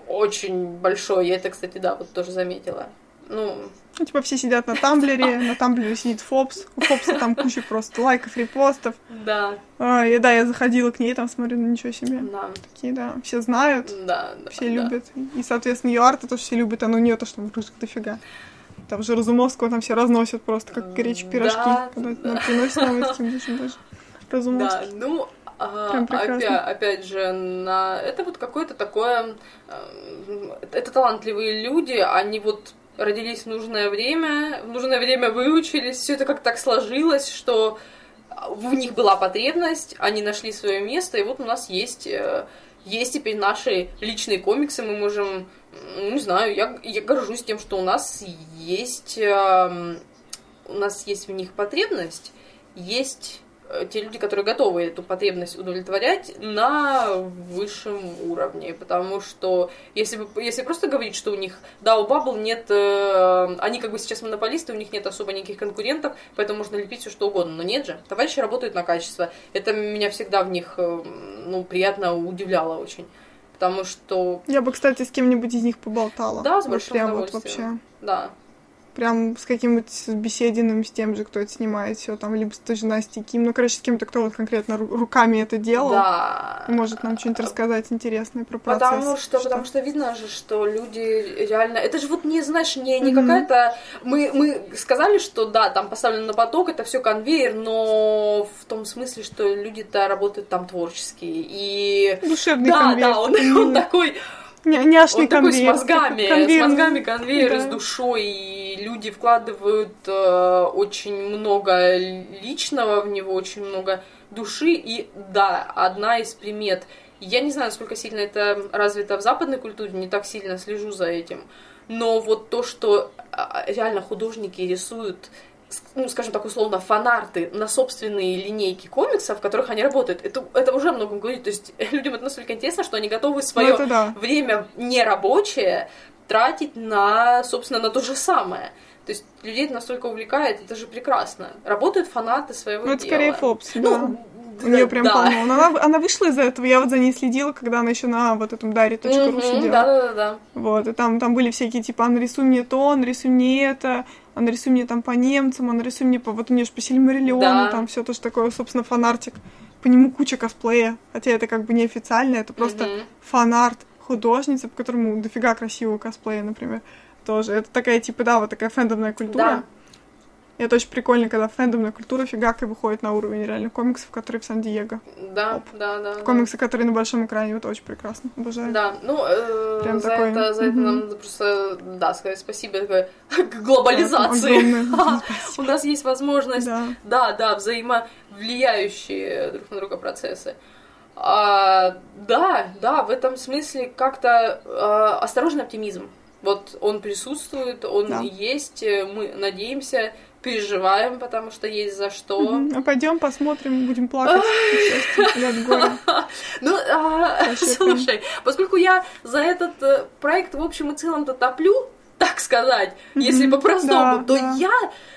очень большое. Я это, кстати, да, вот тоже заметила. Ну, Ну, типа все сидят на Тамблере, на Тамблере сидит Фобс, у Фобса там куча просто лайков, репостов. да, А, и да, я заходила к ней, там смотрю, ну ничего себе. да. Такие, да, все знают, Да, да. все да. любят. И, соответственно, ее арты тоже все любят, а ну у нее то, что рыжих дофига. Там же Разумовского там все разносят просто, как горячие пирожки. Да, когда да. приносят таким душем даже. Да, Разумовский. ну, а, Прям прекрасно. опять, опять же, на... это вот какое-то такое... э, Это талантливые люди, они вот родились в нужное время, в нужное время выучились, все это как так сложилось, что в них была потребность, они нашли свое место, и вот у нас есть, э, есть теперь наши личные комиксы, мы можем, не знаю, я, я горжусь тем, что у нас есть, эм, у нас есть в них потребность, есть те люди, которые готовы эту потребность удовлетворять на высшем уровне, потому что если, бы, если просто говорить, что у них, да, у Bubble нет, э, они как бы сейчас монополисты, у них нет особо никаких конкурентов, поэтому можно лепить все что угодно, но нет же, товарищи работают на качество, это меня всегда в них, э, ну, приятно удивляло очень, потому что, Я бы, кстати, с кем-нибудь из них поболтала. Да, с Вот большим прям вот удовольствием. вообще. да, Прям с каким-нибудь бесединым, с тем же, кто это снимает, все там, либо с той же Настей Ким. Ну, короче, с кем-то, кто вот конкретно ру- руками это делал. да. Может нам что-нибудь рассказать интересное про процесс. Потому что, потому что видно же, что люди реально... Это же вот не, знаешь, не, не Мгм. какая-то... Мы, мы сказали, что да, там поставлено на поток, это все конвейер, но в том смысле, что люди-то работают там творчески. И... Душевный да, конвейер. да, он, он такой, Няшный он такой с конвейер. мозгами, Конвейер. с мозгами конвейер, Да. с душой, и люди вкладывают э, очень много личного в него, очень много души, и да, одна из примет. Я не знаю, насколько сильно это развито в западной культуре, не так сильно слежу за этим, но вот то, что а, реально художники рисуют ну, скажем так, условно, фанарты на собственные линейки комиксов, в которых они работают, это, это уже о многом говорит. То есть людям это настолько интересно, что они готовы Ну, свое это да. время нерабочее тратить на, собственно, на то же самое. То есть людей это настолько увлекает, это же прекрасно. Работают фанаты своего Ну, это дела. скорее Фобс, да. У нее прям да. полно. Но она, она вышла из-за этого, я вот за ней следила, когда она еще на вот этом даре.ру Мгм, сидела. Да-да-да. Вот, и там, там были всякие, типа, а нарисуй мне то, нарисуй мне это, а нарисуй мне там по немцам, а нарисуй мне по... Вот у нее же по Сильмариллиону, Да. там все тоже такое, собственно, фанартик. По нему куча косплея, хотя это как бы неофициально, это просто Мгм. фанарт художницы, по которому дофига красивого косплея, например, тоже. Это такая, типа, да, вот такая фэндомная культура. Да. И это очень прикольно, когда фэндомная культура фигакой выходит на уровень реальных комиксов, которые в Сан-Диего. Да, Оп. да, да. да. Комиксы, которые на большом экране, это очень прекрасно. Обожаю. Да, ну, э, Прям за, такой, это, за это нам надо просто, да, сказать спасибо такой глобализации. У нас есть возможность Да. Да, да, взаимовлияющие друг на друга процессы. А, да, да, в этом смысле как-то а, осторожный оптимизм. Вот он присутствует, он Да. есть, э, мы надеемся, переживаем, потому что есть за что. А пойдем посмотрим, будем плакать. Ну, а, слушай, поскольку я за этот э, проект в общем и целом-то топлю, так сказать, если по-простому, то я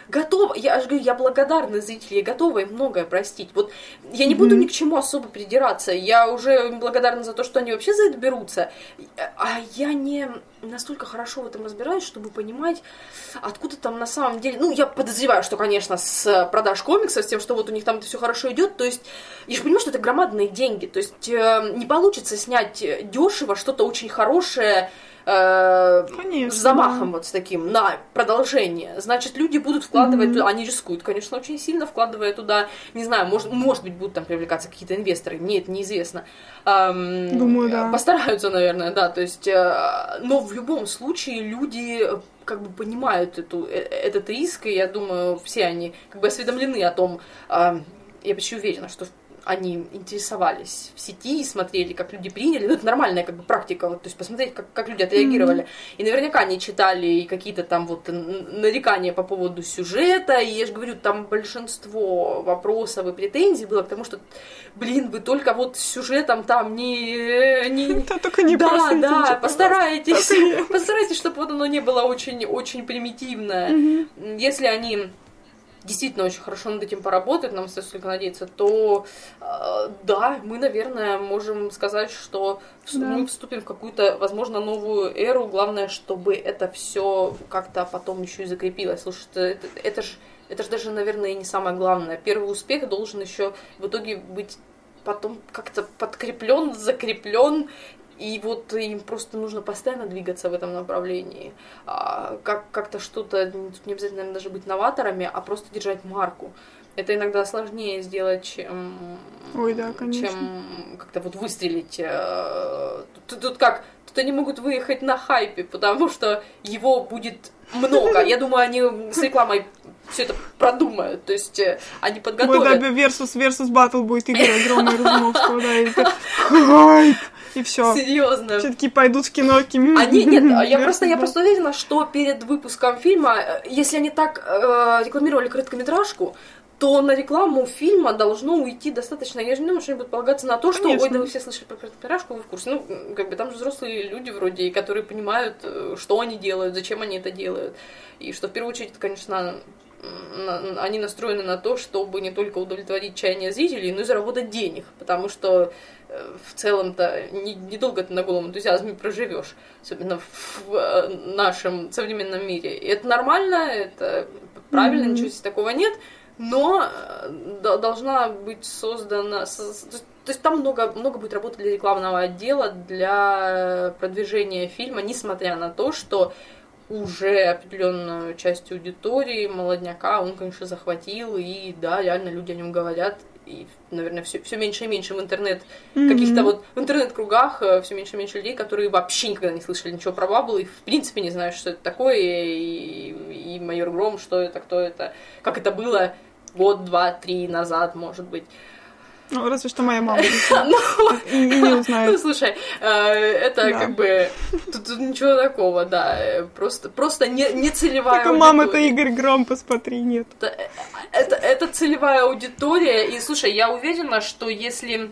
готова, я же говорю, я благодарна зрителю, я готова им многое простить. Вот я не буду ни к чему особо придираться, я уже благодарна за то, что они вообще за это берутся, а я не настолько хорошо в этом разбираюсь, чтобы понимать, откуда там на самом деле... Ну, я подозреваю, что, конечно, с продаж комиксов, с тем, что вот у них там это все хорошо идет, то есть я же понимаю, что это громадные деньги, то есть э, не получится снять дешево что-то очень хорошее, э, Конечно, с замахом вот с таким на продолжение. Значит, люди будут вкладывать туда, они рискуют, конечно, очень сильно, вкладывая туда, не знаю, может, может быть, будут там привлекаться какие-то инвесторы, мне это неизвестно. Эм, Думаю, да. Постараются, наверное, да, то есть, э, но в любом случае люди как бы понимают эту, э, этот риск, и я думаю, все они как бы осведомлены о том, э, я почти уверена, что они интересовались в сети и смотрели, как люди приняли. Ну, это нормальная как бы практика, вот, то есть посмотреть, как, как люди отреагировали. И наверняка они читали какие-то там вот нарекания по поводу сюжета, и я же говорю, там большинство вопросов и претензий было, потому что, блин, вы только вот с сюжетом там не... не... Да, только не да, да, постарайтесь, постарайтесь, чтобы вот оно не было очень, очень примитивное. Если они действительно очень хорошо над этим поработают, нам остается только надеяться, то э, да, мы, наверное, можем сказать, что Да. мы вступим в какую-то, возможно, новую эру. Главное, чтобы это все как-то потом еще и закрепилось. Слушай, это, это, это же это ж даже, наверное, и не самое главное. Первый успех должен еще в итоге быть потом как-то подкреплен, закреплен, и вот им просто нужно постоянно двигаться в этом направлении. А, как, как-то что-то, тут не обязательно наверное, даже быть новаторами, а просто держать марку. Это иногда сложнее сделать, чем, Ой, да, конечно. чем как-то вот выстрелить. э, Тут, тут как, тут они могут выехать на хайпе, потому что его будет много. Я думаю, они с рекламой все это продумают. То есть э, они Вот подготовят. да, versus, versus battle будет игра огромная Разумовского, да, и так, хайп, и все. Серьезно. Все таки пойдут в кино такими... Они, нет, я просто, я просто уверена, что перед выпуском фильма, э, если они так э, рекламировали короткометражку, то на рекламу фильма должно уйти достаточно. Я же не думаю, что они будут полагаться на то, что, ой, Конечно. да вы все слышали про короткометражку, вы в курсе. Ну, как бы там же взрослые люди вроде, которые понимают, э, что они делают, зачем они это делают. И что в первую очередь, это, конечно, они настроены на то, чтобы не только удовлетворить чаяния зрителей, но и заработать денег. Потому что в целом-то не- недолго ты на голом энтузиазме проживешь, особенно в э, нашем современном мире. И это нормально, это правильно, Мгм. ничего здесь такого нет, но э, до- должна быть создана... то есть там много, много будет работы для рекламного отдела, для продвижения фильма, несмотря на то, что уже определенную часть аудитории, молодняка, он, конечно, захватил, и да, реально люди о нем говорят, и, наверное, все, все меньше и меньше в интернет, Мгм. каких-то вот в интернет-кругах все меньше и меньше людей, которые вообще никогда не слышали ничего про Баббл, и в принципе не знают, что это такое, и, и майор Гром, что это, кто это, как это было год, два, три назад, может быть. Ну, разве что моя мама Ну, не ну, узнает. слушай, э, это как бы тут, ничего такого, да, э, просто не, целевая Только мама-то аудитория. Игорь Гром, посмотри, нет. Это, это, это целевая аудитория, и слушай, я уверена, что если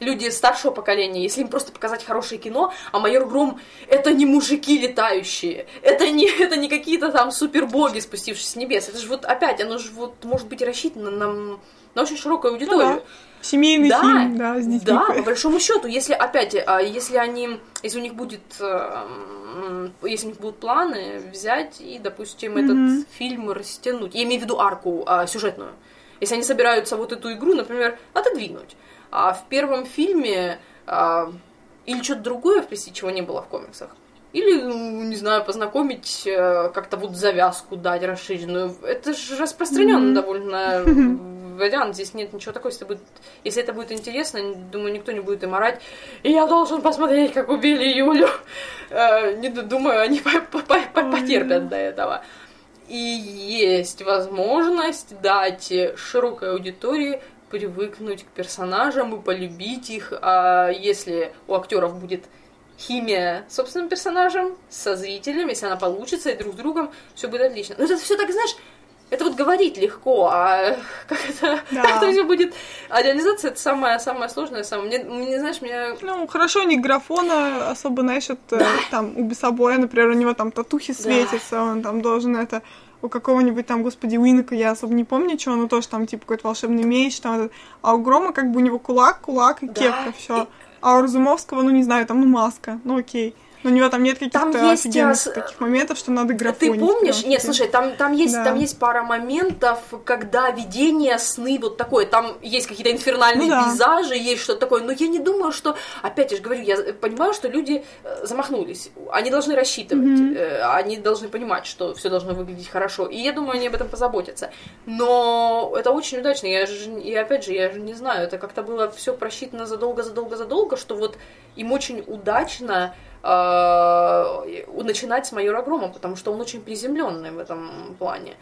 люди старшего поколения, если им просто показать хорошее кино, а майор Гром это не мужики летающие, это не, это не какие-то там супербоги, спустившиеся с небес, это же вот опять, оно же вот может быть рассчитано на, на очень широкую аудиторию. Ну Семейный Да, фильм, да, с детьми. Да, по большому счету, если опять, а, если они, если у них будет, э, если у них будут планы взять и, допустим, Мгм. этот фильм растянуть, я имею в виду арку а, сюжетную, если они собираются вот эту игру, например, отодвинуть, а в первом фильме а, или что-то другое вплести, чего не было в комиксах, или, ну, не знаю, познакомить, э, как-то вот завязку дать расширенную. Это же распространенный Мгм. довольно вариант. Здесь нет ничего такого. Если, будет, если это будет интересно, думаю, никто не будет им орать. И я должен посмотреть, как убили Юлю. Э, Не ду- думаю, они потерпят до этого. И есть возможность дать широкой аудитории привыкнуть к персонажам и полюбить их. А если у актеров будет химия с собственным персонажем, со зрителем, если она получится и друг с другом, все будет отлично. Но это все так, знаешь, это вот говорить легко, а как это, Да. как это все будет. А реализация это самое, самое сложное, самое. Мне, мне, знаешь, меня Ну, хорошо, не графона, особо, знаешь, это, там, у Бесобоя, например, у него там татухи светятся, он там должен это... У какого-нибудь там, господи, Уинка, я особо не помню, чего, но тоже там, типа, какой-то волшебный меч, там, а у Грома, как бы, у него кулак, кулак и Да, кепка, все. А у Разумовского, ну, не знаю, там, ну, маска, ну, окей. Но у него там нет каких-то Там есть, офигенных с- таких моментов, что надо Ты графонить. помнишь? прям. Нет, слушай, там, там, есть, Да. там есть пара моментов, когда видение, сны, вот такое, там есть какие-то инфернальные Ну да. пейзажи, есть что-то такое, но я не думаю, что, опять же говорю, я понимаю, что люди э, замахнулись, они должны рассчитывать, э, они должны понимать, что все должно выглядеть хорошо, и я думаю, они об этом позаботятся. Но это очень удачно, я же, и опять же, я же не знаю, это как-то было все просчитано задолго-задолго-задолго, что вот им очень удачно начинать с майора Грома, потому что он очень приземленный в этом плане.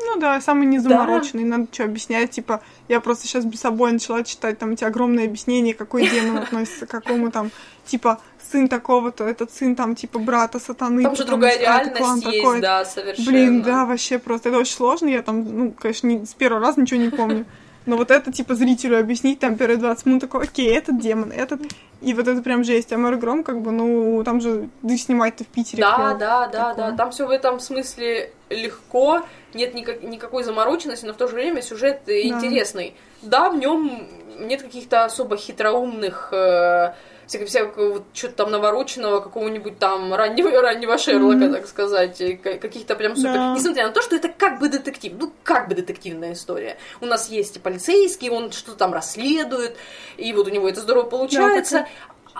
Ну да, самый незамороченный, надо что объяснять, типа, я просто сейчас без собой начала читать, там эти огромные объяснения, какой демон относится к какому там, типа, сын такого-то, этот сын там, типа, брата сатаны. Там же другая реальность есть, такой. да, совершенно. Блин, да, вообще просто, это очень сложно, я там, ну, конечно, не- с первого раза ничего не помню. Но вот это, типа, зрителю объяснить, там, первые 20 минут, такой, окей, этот демон, этот, и вот это прям жесть. А Мэр Гром, как бы, ну, там же, да снимать-то в Питере. Да, прям да, да, такое. да. Там все в этом смысле легко, нет никак- никакой замороченности, но в то же время сюжет э, Да. интересный. Да, в нем нет каких-то особо хитроумных э, всякого, вот что-то там навороченного, какого-нибудь там раннего, раннего Шерлока, Мгм. так сказать, каких-то прям супер... Да. Несмотря на то, что это как бы детектив, ну как бы детективная история. У нас есть и полицейский, он что-то там расследует, и вот у него это здорово получается.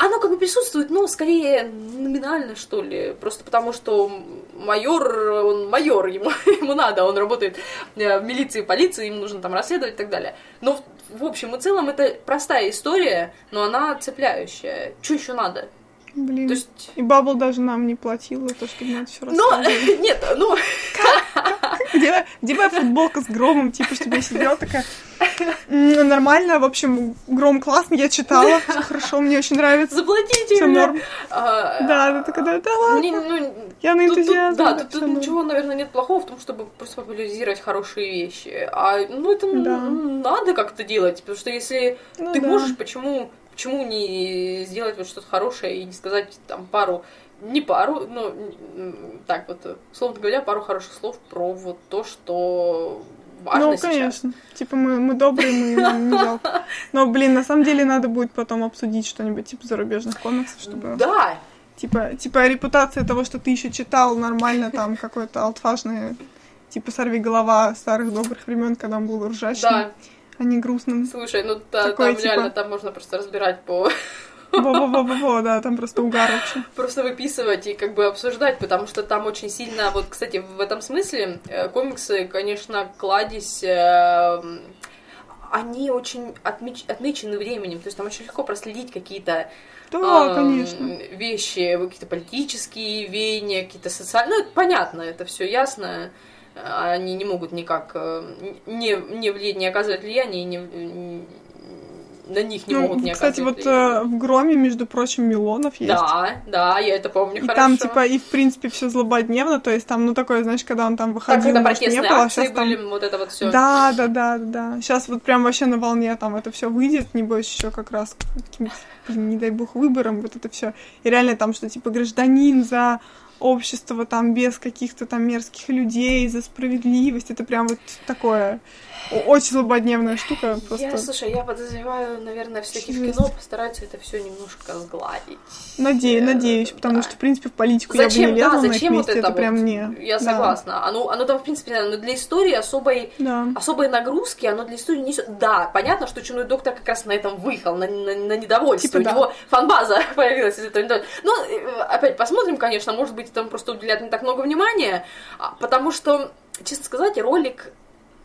Оно как бы присутствует, но скорее номинально, что ли. Просто потому, что майор, он майор, ему, ему надо, он работает э, в милиции, полиции, ему нужно там расследовать и так далее. Но в, общем и целом это простая история, но она цепляющая. Что еще надо? Блин. То есть... И Бабл даже нам не платила то, чтобы мы это все Но, нет, ну, Где, где моя футболка с громом? Типа, чтобы я сидела такая... «М, Нормально, в общем, гром классный, я читала, все хорошо, мне очень нравится. заплатите Всё мне. норм. А, Да, ты такая, да, да ладно, не- ну, я на энтузиазме. да, тут, тут норм». ничего, наверное, нет плохого в том, чтобы просто популяризировать хорошие вещи. А, ну, это Да. надо как-то делать, потому что если Ну ты да. можешь, почему, почему не сделать вот что-то хорошее и не сказать там пару, не пару, но м, так вот, условно говоря, пару хороших слов про вот то, что важно Ну, сейчас. конечно. Типа, мы, мы добрые, мы нам не жалко. Но, блин, на самом деле надо будет потом обсудить что-нибудь типа зарубежных комиксов, чтобы... Да, Типа, типа репутация того, что ты еще читал нормально, там какой-то алтфажный, типа сорви голова старых добрых времен, когда он был ржачным, да. А не грустным. Слушай, ну та- Такое, там типа- реально там можно просто разбирать по Во-во-во-во, да, там просто угар вообще. просто выписывать и как бы обсуждать, потому что там очень сильно, вот, кстати, в этом смысле э, комиксы, конечно, кладезь, э, они очень отмеч- отмечены временем, то есть там очень легко проследить какие-то Да, эм, конечно. вещи, какие-то политические веяния, какие-то социальные, ну, это понятно, это все ясно, они не могут никак э, не, не, влиять, не оказывать влияние, и не, н- на них не могут Ну, не кстати, вот э, в Громе, между прочим, Милонов есть. Да, да, я это помню И хорошо. там, типа, и в принципе все злободневно, то есть там, ну, такое, знаешь, когда он там Так, выходил, когда может, не было, а сейчас там... были, вот это вот все. Да, да, да, да. Сейчас вот прям вообще на волне там это все выйдет, небось, еще как раз каким-то, не дай бог, выборам, вот это все. И реально там, что типа гражданин за общество там без каких-то там мерзких людей, за справедливость. Это прям вот такое очень злободневная штука. Просто Я, слушай, я подозреваю, наверное, все-таки в кино постараются это все немножко сгладить. надеюсь, Э, надеюсь, потому да. что, в принципе, в политику я бы Зачем, не лезла да, на их зачем вот месте, это, это прям вот? не... Я Да. согласна. Оно, оно там, в принципе, но для истории особой Да. особой нагрузки, оно для истории несет. Да, понятно, что Чумной доктор как раз на этом выехал, на, на, на недовольстве. Типа У да. него фанбаза появилась из этого недовольства. Но э, опять посмотрим, конечно, может быть, там просто уделяют не так много внимания, а, потому что, честно сказать, ролик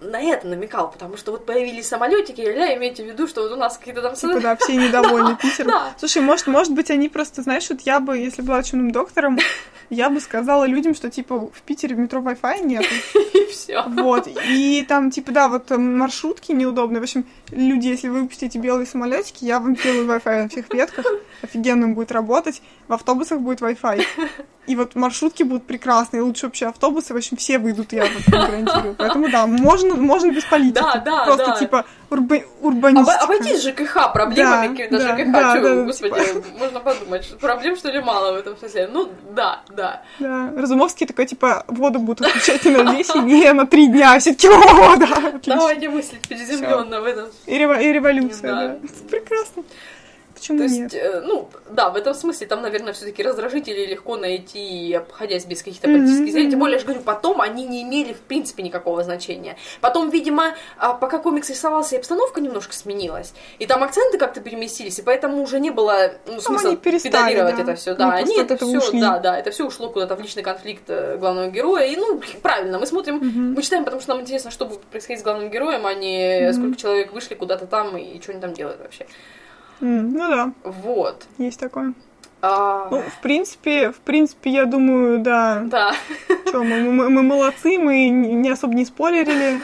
на это намекал, потому что вот появились самолетики, ля, имейте в виду, что вот у нас какие-то там... Типа, да, все недовольны Питером. Да. Слушай, может, может быть, они просто, знаешь, вот я бы, если была чумным доктором, я бы сказала людям, что, типа, в Питере в метро Wi-Fi нет. И все. Вот. И там, типа, да, вот там маршрутки неудобные. В общем, люди, если вы выпустите белые самолетики, я вам сделаю Wi-Fi на всех ветках. Офигенно будет работать. В автобусах будет Wi-Fi. И вот маршрутки будут прекрасные, лучше вообще автобусы, в общем, все выйдут, я вот гарантирую. Поэтому да, можно, можно без политики. Да, да, Просто да. типа урба... урбанистика. Об- обойтись ЖКХ, проблемами Да, какими-то да, ЖКХ, да, чё, да, господи, можно подумать, что проблем что ли мало в этом смысле. Ну, да, да. Да, Разумовский такой, типа, воду будут отключать на весь не на три дня, все таки о, да, отлично. Давайте мыслить приземленно в этом. И, рево- и революция, да. Прекрасно. Почему То нет? есть, э, ну, да, в этом смысле там, наверное, все-таки раздражители легко найти, обходясь без каких-то политических зрителей. Тем мгм. более, я же говорю, потом они не имели, в принципе, никакого значения. Потом, видимо, а, пока комикс рисовался, и обстановка немножко сменилась. И там акценты как-то переместились, и поэтому уже не было ну, смысла педалировать да. это все. Они Да, они это все, ушли. да, да, это все ушло куда-то в личный конфликт э, главного героя. И, ну, правильно, мы смотрим, Мгм. мы читаем, потому что нам интересно, что будет происходить с главным героем, а не Мгм. сколько человек вышли куда-то там и что они там делают вообще. М, Ну да, Вот. есть такое. А, Ну, в принципе, в принципе, я думаю, да, Да. что мы, мы, мы молодцы, мы не особо не спойлерили.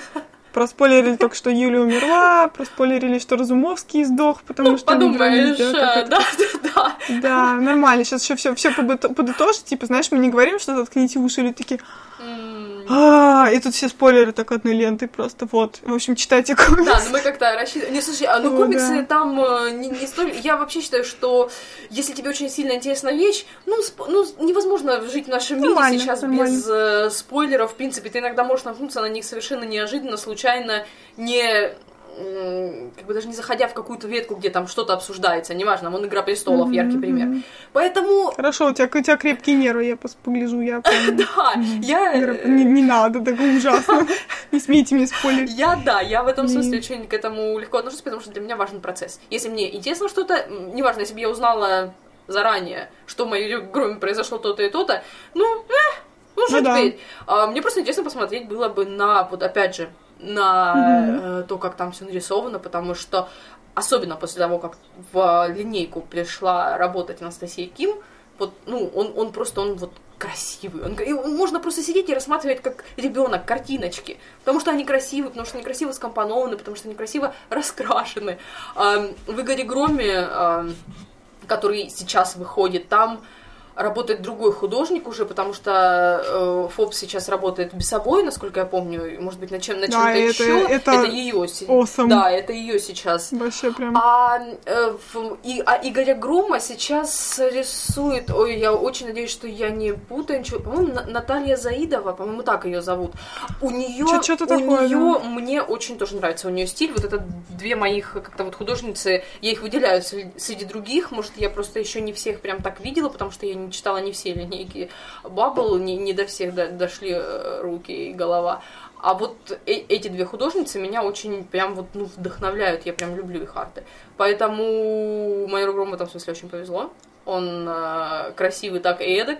Проспойлерили только, что Юля умерла, проспойлерили, что Разумовский сдох, потому что... они Подумаешь, дрались, да, э, да, да, да. Да, нормально. Сейчас еще все, все подытожить. Типа, знаешь, мы не говорим, что заткните уши, или такие, а и тут все спойлеры так одной лентой просто. Вот. В общем, читайте комикс. Да, но мы как-то рассчитываем. Не, слушай, а ну комиксы там э, не, не столь... Я вообще считаю, что если тебе очень сильно интересна вещь, ну, сп- ну невозможно жить в нашем мире Нормально, сейчас нормально. без э, спойлеров. В принципе, ты иногда можешь наткнуться на них совершенно неожиданно, случайно, не как бы даже не заходя в какую-то ветку, где там что-то обсуждается, неважно, вон «Игра престолов», Мгм, яркий пример. Поэтому, Хорошо, у тебя, у тебя крепкие нервы, я погляжу, я да, я... Э, Не, не надо, так ужасно. Не смейте мне спойлерить. Я, да, я в этом смысле очень к этому легко отношусь, потому что для меня важен процесс. Если мне интересно что-то, неважно, если бы я узнала заранее, что в моей громе произошло то-то и то-то, ну, э, ну, что Ну да. А, мне просто интересно посмотреть было бы на, вот опять же, на э, то, как там все нарисовано, потому что особенно после того, как в линейку пришла работать Анастасия Ким, вот, ну, он, он просто, он вот красивый. Он, и можно просто сидеть и рассматривать как ребенок картиночки, потому что они красивые, потому что они красиво скомпонованы, потому что они красиво раскрашены. Ам, В Игоре Громе, ам, который сейчас выходит, там работает другой художник уже, потому что э, Фоб сейчас работает без собой, насколько я помню, может быть, на чем на Да, чем-то это- еще. это ее. awesome. Да, это ее сейчас. Вообще прям. А, э, в- и, а Игоря Грома сейчас рисует, ой, я очень надеюсь, что я не путаю ничего, по-моему, На- Наталья Заидова, по-моему, так ее зовут. У нее, чё-то у такое, нее мне очень тоже нравится у нее стиль, вот это две моих как-то вот художницы, я их выделяю среди других, может, я просто еще не всех прям так видела, потому что я не читала не все линейки Баббл, не, не до всех до- дошли э, руки и голова. А вот э- эти две художницы меня очень прям вот ну, вдохновляют, я прям люблю их арты. Поэтому майору Грому в этом смысле очень повезло. Он э, красивый так и эдак.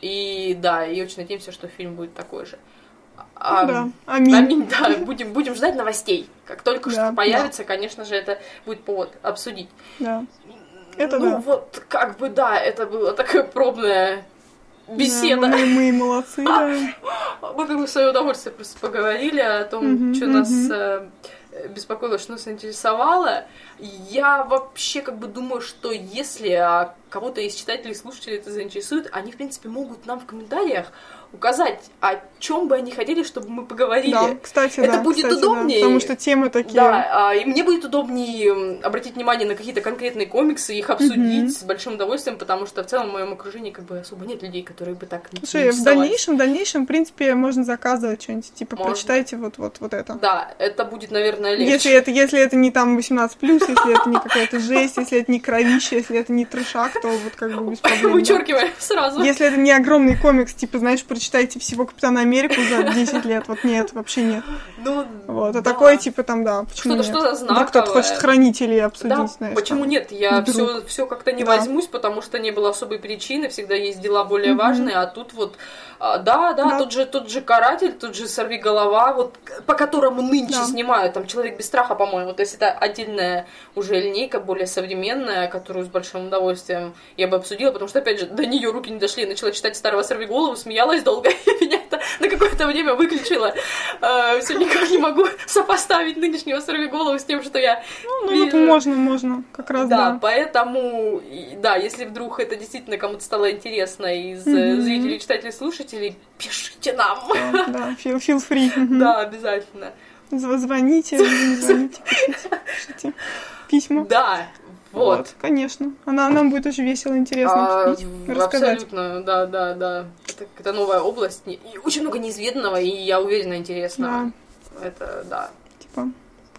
И да, и очень надеемся, что фильм будет такой же. А, Ну да, аминь. Аминь, да, будем, будем ждать новостей. Как только Да, что появится, конечно же, это будет повод обсудить. Да. Это ну да. вот, как бы, да, это было такое пробное беседа. Да, мы, мы молодцы, да. Мы как бы в свое удовольствие просто поговорили о том, Мгм, что нас мгм. э, беспокоило, что нас интересовало. Я вообще как бы думаю, что если а, кого-то из читателей, слушателей это заинтересует, они, в принципе, могут нам в комментариях указать, о чем бы они хотели, чтобы мы поговорили. Да, кстати, Это да. будет кстати, да, удобнее. потому что темы такие. Да, а, и мне будет удобнее обратить внимание на какие-то конкретные комиксы, их обсудить Мгм. с большим удовольствием, потому что в целом в моем окружении как бы особо нет людей, которые бы так Слушай, в дальнейшем, в дальнейшем, в принципе, можно заказывать что-нибудь, типа, Можно. прочитайте вот, вот, вот это. Да, это будет, наверное, легче. Если это, если это не там 18+, если это не какая-то жесть, если это не кровище, если это не трешак, то вот как бы без проблем. да. Вычеркиваем сразу. Если это не огромный комикс, типа, знаешь, прочитайте всего Капитана Америку за 10 лет, вот нет, вообще нет. Ну, Вот, а да. такое, типа, там, да, почему Что-то- что-то Вдруг кто-то знаковое. хочет хранителей обсудить, Да, знаешь. почему там. нет? Я вдруг. все, все как-то не Да. возьмусь, потому что не было особой причины, всегда есть дела более Мгм. важные, а тут вот, а, да, да, Да. тот же, тот же каратель, тот же сорви голова, вот по которому нынче Да. снимают, там человек без страха, по-моему, то есть это отдельная уже линейка, более современная, которую с большим удовольствием я бы обсудила, потому что опять же до нее руки не дошли, я начала читать старого сорви голову, смеялась долго, и меня это на какое-то время выключило. все никак не могу сопоставить нынешнего сорвиголову с тем, что я Ну, ну вот можно, можно, как раз, Да, да. поэтому, да, если вдруг это действительно кому-то стало интересно из э, зрителей, читателей, слушателей, пишите нам. Да, feel, feel free. Да, обязательно. Зв- Звоните, звоните, пишите, пишите письма. Да, вот. конечно. Она, нам будет очень весело, интересно А, рассказать. абсолютно, да, да, да. Это, это новая область, и очень много неизведанного, и я уверена, интересного. Это, да. Типа,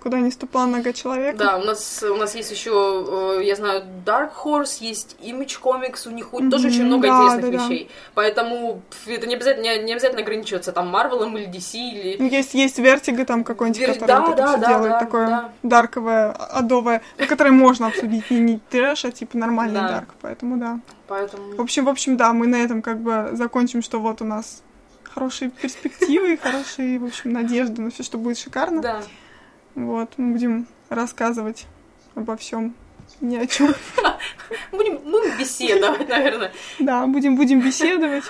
куда не ступала нога человека. Да, у нас, у нас есть еще, э, я знаю, Dark Horse, есть Image Comics, у них тоже очень много да, интересных да, да. вещей. Поэтому пф, это не обязательно, не, не обязательно ограничиваться там Марвелом или DC или... Ну, Есть, есть Vertigo там какой-нибудь, Вер- который да, вот это да, да, делает, да, такое да. дарковое, адовое, ну, которое можно обсудить, не, не трэш, а типа нормальный Да. дарк, поэтому да. Поэтому... В общем, в общем, да, мы на этом как бы закончим, что вот у нас хорошие перспективы, хорошие, в общем, надежды на все, что будет шикарно. Да. Вот, мы будем рассказывать обо всем, ни о чем. Будем, будем беседовать, наверное. Да, будем, будем беседовать.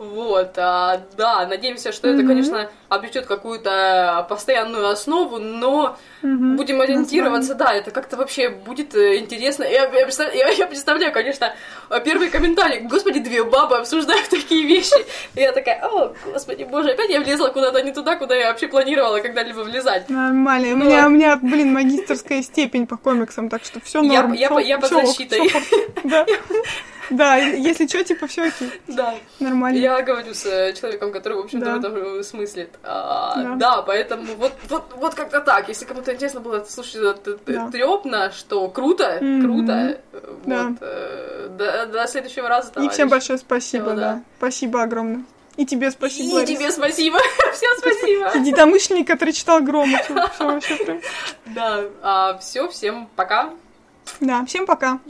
Вот, а, да, надеемся, что это, Мгм. конечно, обретет какую-то постоянную основу, но Мгм. будем ориентироваться, да, это как-то вообще будет э, интересно. Я, я представляю, я- я представляю, конечно, первый комментарий. Господи, две бабы обсуждают такие вещи. И я такая, о, господи, боже, опять я влезла куда-то не туда, куда я вообще планировала когда-либо влезать. Нормально. У Ну, меня, у меня, блин, магистерская степень по комиксам, так что все Я- норм. я по- я под защитой. Да. Если что, типа, все окей. Да. Нормально. Я говорю с э, человеком, который, в общем-то, Да. в этом смыслит. А, Да. да. поэтому вот, вот, вот как-то так. Если кому-то интересно было слушать этот Да. трепно, что круто, круто. э, Да. Вот, э, до, до следующего раза, И всем большое спасибо, да. да. Спасибо огромное. И тебе спасибо, И Ларис. тебе спасибо. Всем спасибо. Единомышленник, который читал Грома. Все вообще прям. Да, все, всем пока. Да, всем пока.